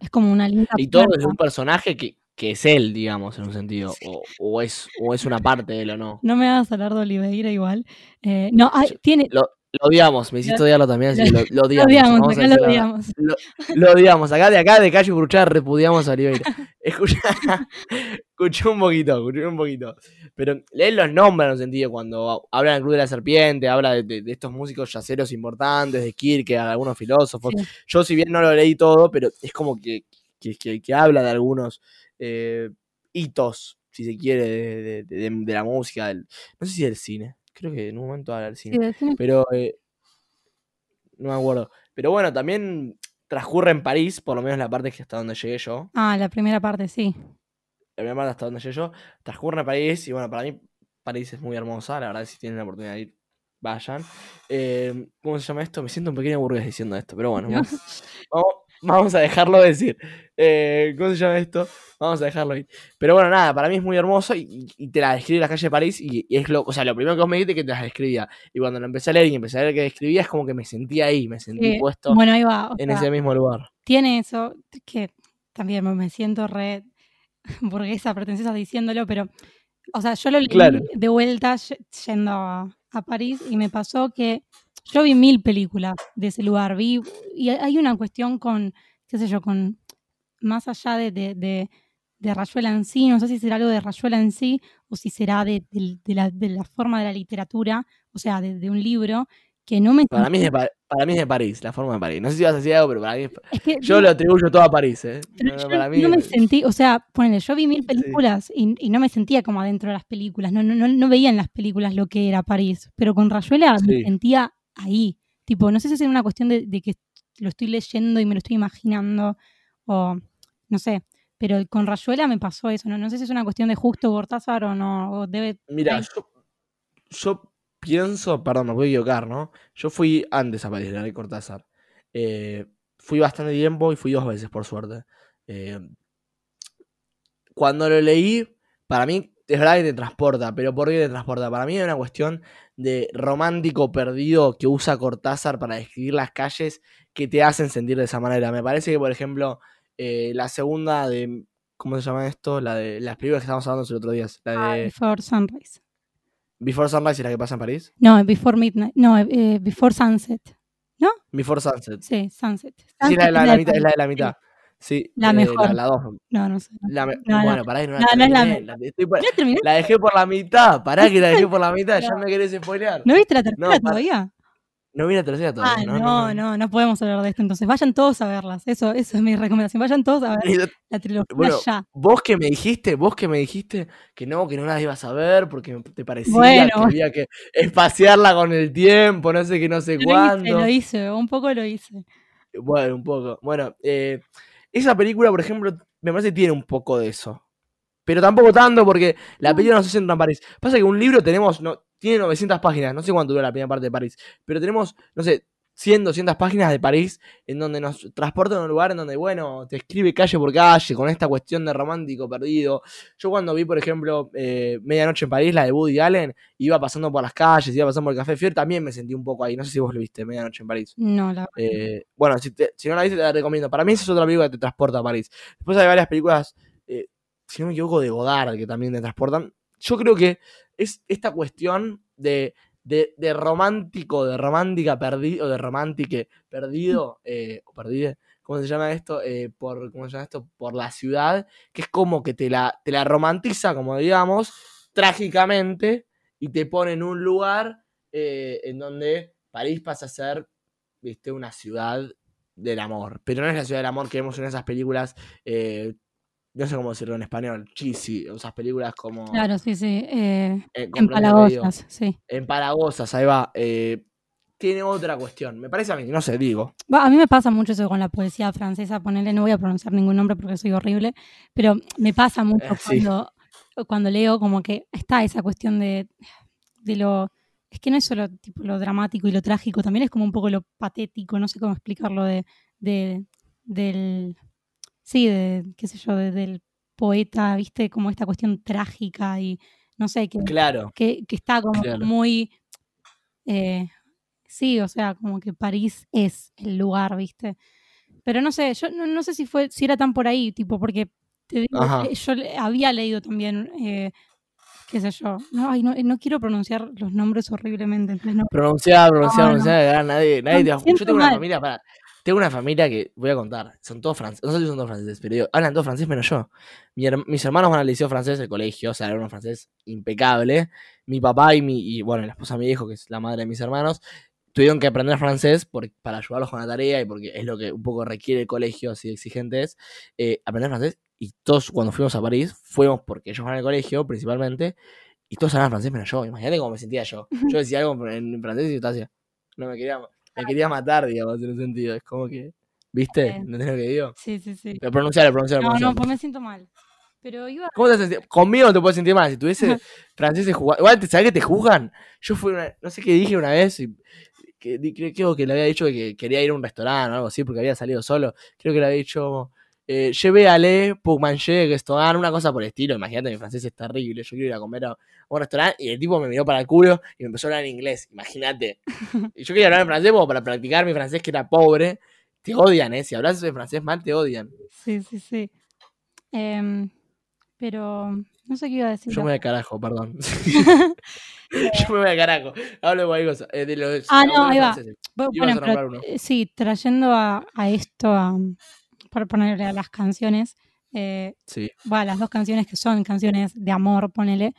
es como una linda Y todo desde un personaje que, que es él, digamos, en un sentido. O, o es, o es una parte de él o no. No me hagas hablar de Oliveira igual. Eh, no, ay, Yo- tiene, Lo, Lo odiamos, me hiciste odiarlo también, así que lo, lo Lo odiamos. odiamos, vamos a acá lo odiamos. Lo, lo odiamos. Acá de acá de calle Bruchar repudiamos a Oliveira. Escucha, escuché un poquito, escuché un poquito. Pero leer los nombres en un sentido cuando habla del Club de la Serpiente, habla de, de- de estos músicos yaceros importantes, de Kierkegaard, algunos filósofos. Sí. Yo si bien no lo leí todo, pero es como que, que, que- que habla de algunos eh, hitos, si se quiere, de- de la música, del, no sé si del cine. Creo que en un momento habla del cine. Sí, decime. Pero eh, no me acuerdo. Pero bueno, también transcurre en París, por lo menos la parte que hasta donde llegué yo. Ah, la primera parte, sí. La primera parte hasta donde llegué yo. Transcurre en París y bueno, para mí París es muy hermosa. La verdad, si tienen la oportunidad de ir, vayan. Eh, ¿Cómo se llama esto? Me siento un pequeño burgués diciendo esto, pero bueno, vamos, vamos a dejarlo decir. Eh, ¿Cómo se llama esto? Vamos a dejarlo ir. Pero bueno, nada, para mí es muy hermoso y, te la describe la calle de París y, y es lo, o sea, lo primero que vos me dijiste que te las describía. Y cuando lo empecé a leer y empecé a leer que describía, es como que me sentí ahí, me sentí Sí, puesto Bueno, ahí va. en sea, ese mismo lugar. tiene eso, que también me- siento re burguesa, pretenciosa diciéndolo, pero, o sea, yo lo leí Claro. de vuelta yendo a París y me pasó que yo vi mil películas de ese lugar, vi, y hay una cuestión con, qué sé yo, con, más allá de, de, de, de Rayuela en sí, no sé si será algo de Rayuela en sí o si será de, la, de la forma de la literatura, o sea, de, un libro, que no me... Para mí, es de, Pa- para mí es de París, la forma de París. No sé si vas a decir algo, pero para mí es- es que Yo lo atribuyo todo a París, ¿eh? Pero yo para mí no me sentí, o sea, ponele, yo vi mil películas y, y no me sentía como adentro de las películas, no, no, no, no veía en las películas lo que era París, pero con Rayuela me sentía ahí, tipo, no sé si es una cuestión de, de que lo estoy leyendo y me lo estoy imaginando, o no sé, pero con Rayuela me pasó eso, no, no sé si es una cuestión de justo Cortázar o no, o debe... Mira, yo pienso, perdón, me voy a equivocar, ¿no? Yo fui antes a París, de Cortázar. Eh, fui bastante tiempo y fui dos veces, por suerte. Eh, cuando lo leí, para mí, es verdad que te transporta, pero ¿por qué te transporta? Para mí es una cuestión de romántico perdido que usa Cortázar para describir las calles que te hacen sentir de esa manera. Me parece que, por ejemplo, eh, la segunda de. ¿Cómo se llama esto? La de las películas que estábamos hablando el otro día. La Ah, de Before Sunrise. Before Sunrise es la que pasa en París. No, Before Midnight, no, eh, Before Sunset. Before Sunset. Sí, Sunset. Sí, es la, Sunset la, la la de mitad, es la de la mitad. Sí, La eh, mejor. La, la dos. No, no sé. La me- No, no. bueno, pará, que no la No, no es la terminé, la- dejé por la mitad. Pará que la dejé por la mitad. Ya me querés spoilear. ¿No viste la tercera todavía? No vi la tercera Ah, todavía. no no, no, podemos hablar de esto. Entonces, vayan todos a verlas. Eso, eso es mi recomendación. Vayan todos a ver la- trilogía Bueno, ya. vos que me dijiste, vos que me dijiste que no, que no las ibas a ver porque te parecía Bueno. que había que espaciarla con el tiempo, no sé qué, no sé Lo hice, cuándo. lo hice, un poco lo hice. Bueno, un poco. Bueno, eh, esa película, por ejemplo, me parece que tiene un poco de eso. Pero tampoco tanto porque la película no se centra en París. Pasa que un libro tenemos, no, tiene 900 páginas, no sé cuánto dura la primera parte de París, pero tenemos, no sé, 100, 200 páginas de París en donde nos transportan a un lugar en donde, bueno, te escribe calle por calle con esta cuestión de romántico perdido. Yo cuando vi, por ejemplo, eh, Medianoche en París, la de Woody Allen, iba pasando por las calles, iba pasando por el Café Fier, también me sentí un poco ahí. No sé si vos lo viste, Medianoche en París. No, la Eh, bueno, si, te- si no la viste, te la recomiendo. Para mí, esa es otra película que te transporta a París. Después hay varias películas, eh, si no me equivoco, de Godard que también te transportan. Yo creo que es esta cuestión de, de, de romántico, de romántica perdido, de romántique perdido, eh, o perdide, ¿cómo se llama esto? Eh, por, ¿Cómo se llama esto? Por la ciudad, que es como que te la, te la romantiza, como digamos, trágicamente, y te pone en un lugar eh, en donde París pasa a ser viste, una ciudad del amor. Pero no es la ciudad del amor que vemos en esas películas, eh, no sé cómo decirlo en español, cheesy, esas películas como... Claro, sí, sí. Eh, eh, empalagosas, sí. Empalagosas, ahí va. eh, tiene otra cuestión, me parece a mí, no sé, digo. A mí me pasa mucho eso con la poesía francesa, ponerle, no voy a pronunciar ningún nombre porque soy horrible, pero me pasa mucho Eh, sí. cuando, cuando leo como que está esa cuestión de, de lo... Es que no es solo tipo, lo dramático y lo trágico, también es como un poco lo patético, no sé cómo explicarlo, de, de- del... Sí, de, qué sé yo, de- del poeta, viste, como esta cuestión trágica y no sé, que, Claro, que, que está como Claro. muy... eh, sí, o sea, como que París es el lugar, ¿viste? Pero no sé, yo no, no sé si fue, si era tan por ahí, tipo, porque te digo, eh, yo había leído también, eh, qué sé yo. No, ay, no, no quiero pronunciar los nombres horriblemente. no- Pronunciar, pronunciar, pronunciar, nadie, nadie te va- Yo tengo una familia, para, tengo una familia que voy a contar, son todos franceses, no sé si son todos franceses, pero digo, hablan todos francés menos yo. Mi her- mis hermanos van al liceo francés del colegio, o sea, hablan un francés impecable. Mi papá y mi, y bueno, la esposa de mi hijo, que es la madre de mis hermanos, tuvieron que aprender francés por- para ayudarlos con la tarea y porque es lo que un poco requiere el colegio, así de exigente es, eh, aprender francés. Y todos cuando fuimos a París, fuimos porque ellos van al colegio principalmente, y todos hablaban francés menos yo. Imagínate cómo me sentía yo. Yo decía algo en francés y yo estaba así. No me quería, me quería matar, digamos, en un sentido. Es como que, ¿viste? ¿Entendés lo que digo? Sí, sí, sí. Pero pronunciar, pronunciar, No, no, pues me siento mal. Pero iba. ¿Cómo te sentís? Conmigo no te puedes sentir mal. Si tuviese franceses jugando. Igual, ¿te- ¿sabés que te juzgan? Yo fui una. No sé qué dije una vez. Y, que, creo que le había dicho que quería ir a un restaurante o algo así porque había salido solo. Creo que le había dicho. Eh, je vais aller pour manger restaurant, una cosa por el estilo. Imagínate, mi francés es terrible. Yo quiero ir a comer a un restaurante y el tipo me miró para el culo y me empezó a hablar en inglés. Imagínate. Y yo quería hablar en francés como para practicar mi francés que era pobre. Te odian, ¿eh? Si hablas de francés mal, te odian. Sí, sí, sí. Em, pero no sé qué iba a decir. Yo me voy al carajo, perdón. Yo me voy al carajo. Hablo de. Eh, de los Ah, no, ahí va. Bueno, a pero, eh, sí, trayendo a, a esto, a, por ponerle a las canciones, eh, Sí, bueno, las dos canciones que son canciones de amor, ponele,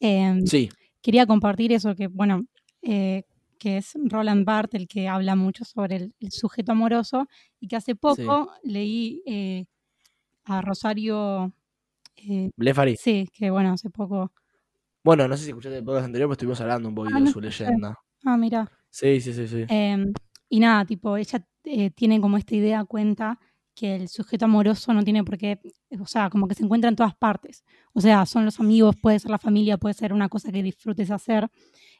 em, sí, quería compartir eso que, bueno, eh, que es Roland Barthes el que habla mucho sobre el, el sujeto amoroso y que hace poco leí eh, a Rosario, Blefari. sí, que bueno, hace poco, Bueno, no sé si escuchaste el podcast anterior, pero estuvimos hablando un poquito no de su escuché. leyenda. ah, mira, Sí, sí, sí, sí. Em, y nada, tipo, ella tiene como esta idea cuenta que el sujeto amoroso no tiene por qué, o sea, como que se encuentra en todas partes. O sea, son los amigos, puede ser la familia, puede ser una cosa que disfrutes hacer.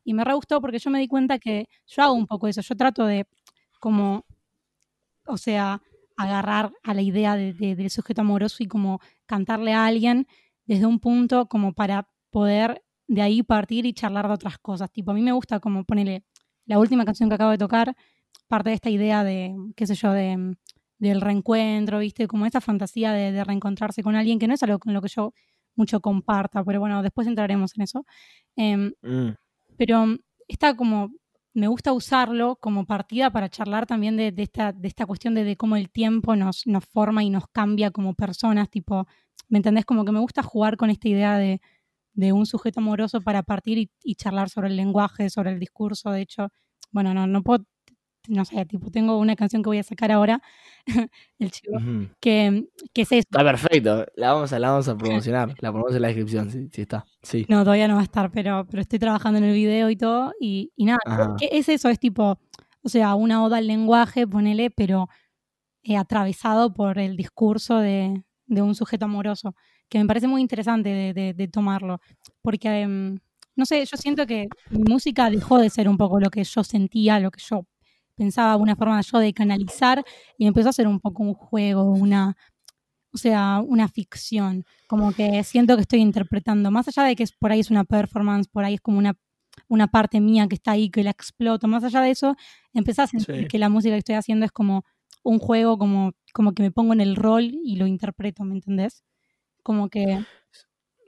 Y me re gustó porque yo me di cuenta que yo hago un poco eso. Yo trato de, como, o sea, agarrar a la idea de- de- del sujeto amoroso y como cantarle a alguien desde un punto como para poder de ahí partir y charlar de otras cosas. Tipo, a mí me gusta como ponerle la última canción que acabo de tocar, parte de esta idea de, qué sé yo, de, del reencuentro, ¿viste? Como esta fantasía de, de reencontrarse con alguien, que no es algo con lo que yo mucho comparta, pero bueno, después entraremos en eso. Em, Mm, pero está como, me gusta usarlo como partida para charlar también de, de esta, de esta cuestión de, de cómo el tiempo nos, nos forma y nos cambia como personas, tipo, ¿me entendés? Como que me gusta jugar con esta idea de, de un sujeto amoroso para partir y, y charlar sobre el lenguaje, sobre el discurso, de hecho, bueno, no, no puedo, no sé, tipo, tengo una canción que voy a sacar ahora, el chivo, ujú. que, que es eso. Está perfecto. La vamos a, la vamos a promocionar. La ponemos en la descripción, sí, sí está. Sí. No, todavía no va a estar, pero, pero estoy trabajando en el video y todo. Y, y nada, Ajá. ¿qué es eso? Es tipo, o sea, una oda al lenguaje, ponele, pero eh, atravesado por el discurso de, de un sujeto amoroso, que me parece muy interesante de, de- de tomarlo. Porque, em, no sé, yo siento que mi música dejó de ser un poco lo que yo sentía, lo que yo pensaba, una forma yo de canalizar, y empezó a ser un poco un juego, una, o sea, una ficción. Como que siento que estoy interpretando, más allá de que es, por ahí es una performance, por ahí es como una, una parte mía que está ahí, que la exploto, más allá de eso, empecé a sentir Sí. que la música que estoy haciendo es como un juego, como, como que me pongo en el rol y lo interpreto, ¿me entendés? Como que...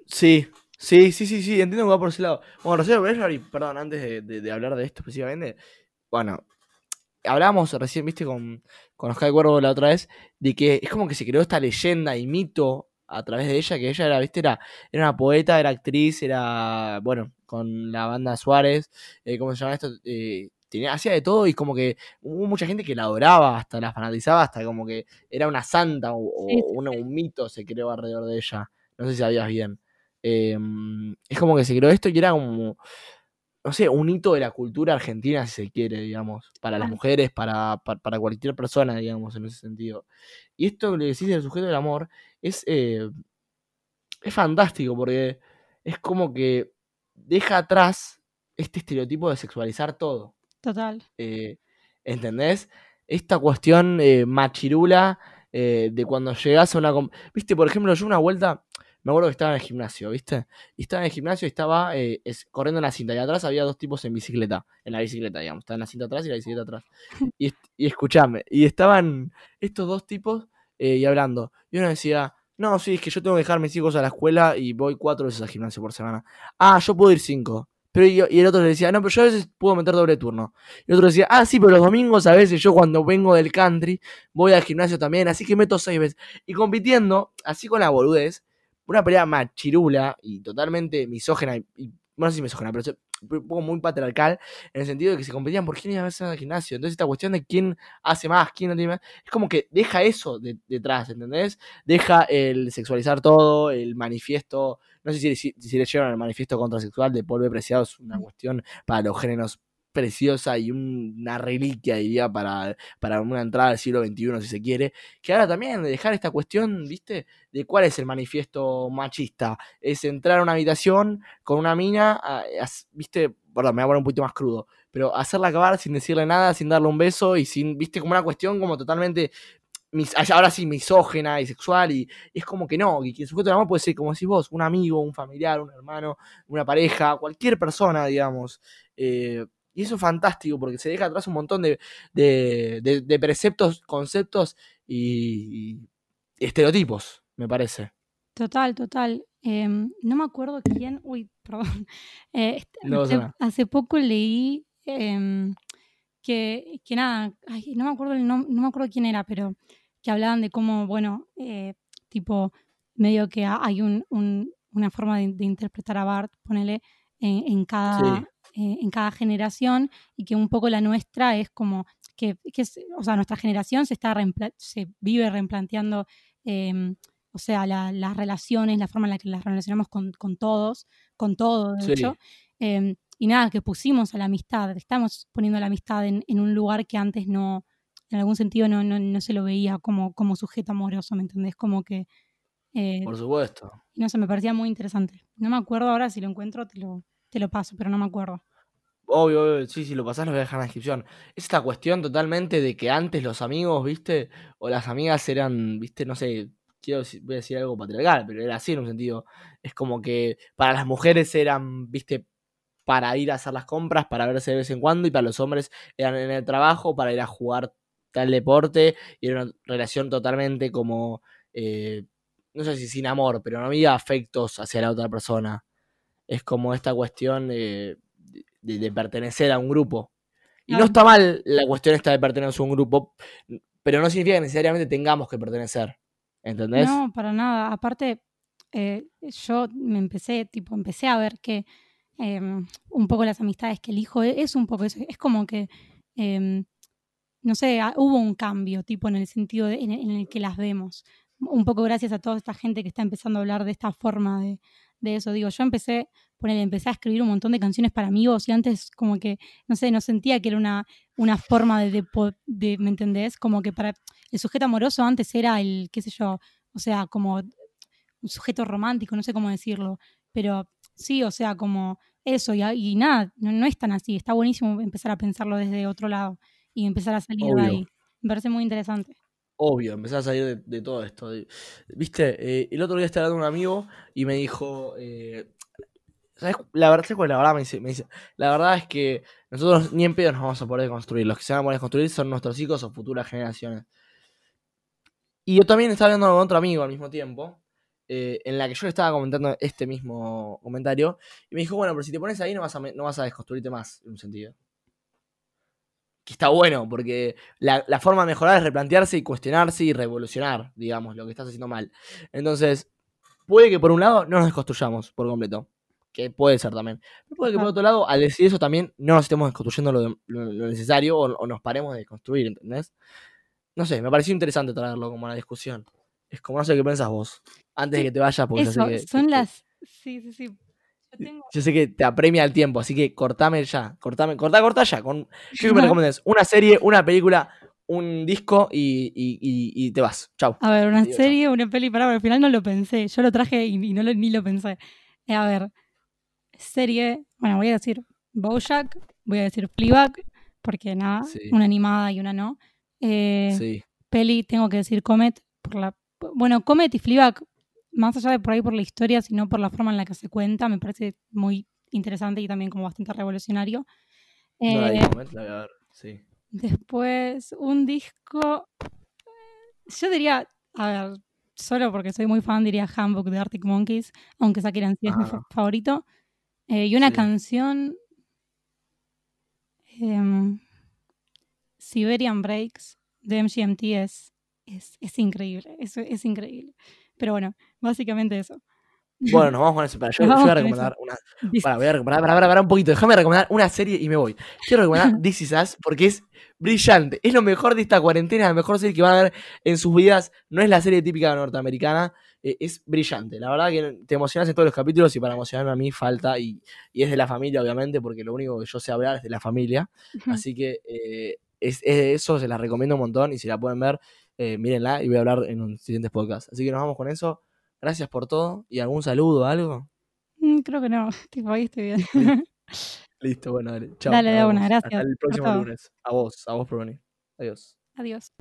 Sí, sí, sí, sí, sí, entiendo que va por ese lado. Bueno, Rosario Blefari, perdón, antes de, de- de hablar de esto específicamente, bueno, hablábamos recién, viste, con, con Oscar Cuervo la otra vez, de que es como que se creó esta leyenda y mito a través de ella, que ella era, viste, era, era una poeta, era actriz, era, bueno, con la banda Suárez, eh, ¿cómo se llama esto? Eh, tenía, hacía de todo y como que hubo mucha gente que la adoraba, hasta la fanatizaba, hasta como que era una santa o, Sí, un mito se creó alrededor de ella. No sé si sabías bien. Eh, es como que se creó esto y era como, no sé, un hito de la cultura argentina, si se quiere, digamos, para las mujeres, para, para, para cualquier persona, digamos, en ese sentido. Y esto que le decís del sujeto del amor es, eh, es fantástico porque es como que deja atrás este estereotipo de sexualizar todo. Total. eh, ¿Entendés? Esta cuestión eh, machirula eh, de cuando llegas a una... Viste, por ejemplo, yo una vuelta, me acuerdo que estaba en el gimnasio, ¿viste? Y estaba en el gimnasio y estaba eh, es- corriendo en la cinta. Y atrás había dos tipos en bicicleta. En la bicicleta, digamos. Estaba en la cinta atrás y la bicicleta atrás. Y, y escuchame. Y estaban estos dos tipos eh, y hablando. Y uno decía, No, sí, es que yo tengo que dejar mis hijos a la escuela y voy cuatro veces al gimnasio por semana. Ah, yo puedo ir cinco. Pero y, y el otro le decía, no, pero yo a veces puedo meter doble turno. Y el otro decía, ah, sí, pero los domingos a veces yo cuando vengo del country voy al gimnasio también, así que meto seis veces. Y compitiendo, así con la boludez, una pelea machirula y totalmente misógena, y, y- no sé si misógena, pero un poco muy patriarcal, en el sentido de que se competían por quién iba a veces al gimnasio. Entonces esta cuestión de quién hace más, quién no tiene más, es como que deja eso de- detrás, ¿entendés? Deja el sexualizar todo, el manifiesto, no sé si, si, si le llevan el manifiesto contrasexual de Polve Preciado, es una cuestión para los géneros preciosa y un- una reliquia, diría, para, para una entrada al siglo XXI, si se quiere, que ahora también de dejar esta cuestión, ¿viste? De cuál es el manifiesto machista. Es entrar a una habitación con una mina, a- a- ¿viste? Perdón, me voy a poner un poquito más crudo, pero hacerla acabar sin decirle nada, sin darle un beso y sin, ¿viste? Como una cuestión como totalmente mis- ahora sí misógena y sexual y, y es como que no, y que el sujeto del amor puede ser como decís vos, un amigo, un familiar, un hermano, una pareja, cualquier persona, digamos. Eh, y eso es fantástico porque se deja atrás un montón de, de, de- de preceptos, conceptos y, y estereotipos, me parece. Total, total. Em, no me acuerdo quién. Uy, perdón. Eh, No hace, poco leí em, que, que nada, ay, no me acuerdo el no me acuerdo quién era, pero que hablaban de cómo, bueno, eh, tipo, medio que ha- hay un, un- una forma de, de interpretar a Bart, ponele, en, en cada, Sí. Eh, en cada generación, y que un poco la nuestra es como que, que es- o sea, nuestra generación se está se vive replanteando em, o sea, la- las relaciones, la forma en la que las relacionamos con, con todos, con todo, de Sí. hecho. Em, y nada, que pusimos a la amistad, estamos poniendo la amistad en, en un lugar que antes no, en algún sentido no, no, no se lo veía como, como sujeto amoroso, ¿me entendés? Como que, eh, Por supuesto. no sé, me parecía muy interesante. No me acuerdo ahora, si lo encuentro te lo, te lo paso, pero no me acuerdo. Obvio, obvio, sí, si lo pasás lo voy a dejar en la descripción. Es esta cuestión totalmente de que antes los amigos, viste, o las amigas eran, viste, no sé, quiero decir- voy a decir algo patriarcal, pero era así en un sentido. Es como que para las mujeres eran, viste, para ir a hacer las compras, para verse de vez en cuando, y para los hombres eran en el trabajo, para ir a jugar tal deporte, y era una relación totalmente como, eh, no sé si sin amor, pero no había afectos hacia la otra persona. Es como esta cuestión de, de- de pertenecer a un grupo. Y no está mal la cuestión esta de pertenecer a un grupo, pero no significa que necesariamente tengamos que pertenecer. ¿Entendés? No, para nada. Aparte, eh, yo me empecé, tipo, empecé a ver que em, un poco las amistades que elijo e- es un poco eso. Es como que, em, no sé, ah, hubo un cambio, tipo, en el sentido de- en, el- en el que las vemos. Un poco gracias a toda esta gente que está empezando a hablar de esta forma de, de eso. Digo, yo empecé, ponele, empecé a escribir un montón de canciones para amigos y antes como que, no sé, no sentía que era una, una forma de, de, ¿me entendés? Como que para el sujeto amoroso antes era el, qué sé yo, o sea, como un sujeto romántico, no sé cómo decirlo, pero sí, o sea, como eso, y, a- y nada, no, no es tan así, está buenísimo empezar a pensarlo desde otro lado y empezar a salir de ahí. Me parece muy interesante. Obvio, empezar a salir de, todo esto. Viste, Eh, el otro día estaba hablando un amigo y me dijo, eh, ¿sabes? La verdad, ¿sabes es la verdad? Me dice, la verdad es que nosotros ni en pedo nos vamos a poder construir. Los que se van a poder construir son nuestros hijos o futuras generaciones. Y yo también estaba hablando con otro amigo al mismo tiempo, eh, en la que yo le estaba comentando este mismo comentario, y me dijo, bueno, pero si te pones ahí no vas a, no vas a desconstruirte más, en un sentido. Que está bueno, porque la, la forma de mejorar es replantearse y cuestionarse y revolucionar, digamos, lo que estás haciendo mal. Entonces, puede que por un lado no nos desconstruyamos por completo, que puede ser también. Pero puede que por otro lado, al decir eso también, no nos estemos desconstruyendo lo, de- lo- lo necesario o, o nos paremos de desconstruir, ¿entendés? No sé, me pareció interesante traerlo como a la discusión. Es como no sé qué pensás vos. Antes de que te vayas, porque Eso, sé que, son que- las... Sí, sí, sí. Yo tengo... yo sé que te apremia el tiempo, así que cortame ya. Cortame, cortá, cortá ya. Con, ¿Qué me recomendás? Una serie, una película, un disco y, y- y- y te vas. Chau. A ver, una Digo serie, una peli, pará, pero al final no lo pensé. Yo lo traje y, y no lo, ni lo pensé. Eh, a ver, serie, bueno, voy a decir Bojack, voy a decir Fleabag, porque nada, Sí. una animada y una no. Eh, Sí. Peli, tengo que decir Comet, por la, bueno, Comet y Fleabag, más allá de por ahí por la historia, sino por la forma en la que se cuenta, me parece muy interesante y también como bastante revolucionario. No Eh, vi, Moment, la voy a ver. Sí. Después, un disco. Yo diría, a ver, solo porque soy muy fan, diría Handbook de Arctic Monkeys, aunque Sakiran sí es mi Ah. fa- favorito. Eh, y una Sí. canción. em, Siberian Breaks de MGMT es, es, es increíble. Es, es increíble. Pero bueno, básicamente eso. Bueno, nos vamos con eso. Espera, yo, yo voy a recomendar una. Para, voy a recomendar, para, para, para un poquito. Déjame recomendar una serie y me voy. Quiero recomendar This Is Us porque es brillante. Es lo mejor de esta cuarentena, la mejor serie que van a ver en sus vidas. No es la serie típica norteamericana. eh, es brillante. La verdad que te emocionas en todos los capítulos y para emocionarme a mí falta. Y, y es de la familia, obviamente, porque lo único que yo sé hablar es de la familia. Así que eh, es, es- eso se la recomiendo un montón y si la pueden ver, eh, mírenla y voy a hablar en un siguiente podcast. Así que nos vamos con eso. Gracias por todo y algún saludo, algo. Mm, Creo que no. Tipo, ahí estoy bien. Listo, bueno, dale. Chao. Dale, de una, gracias Hasta el próximo lunes. A vos, a vos por venir. Adiós. Adiós.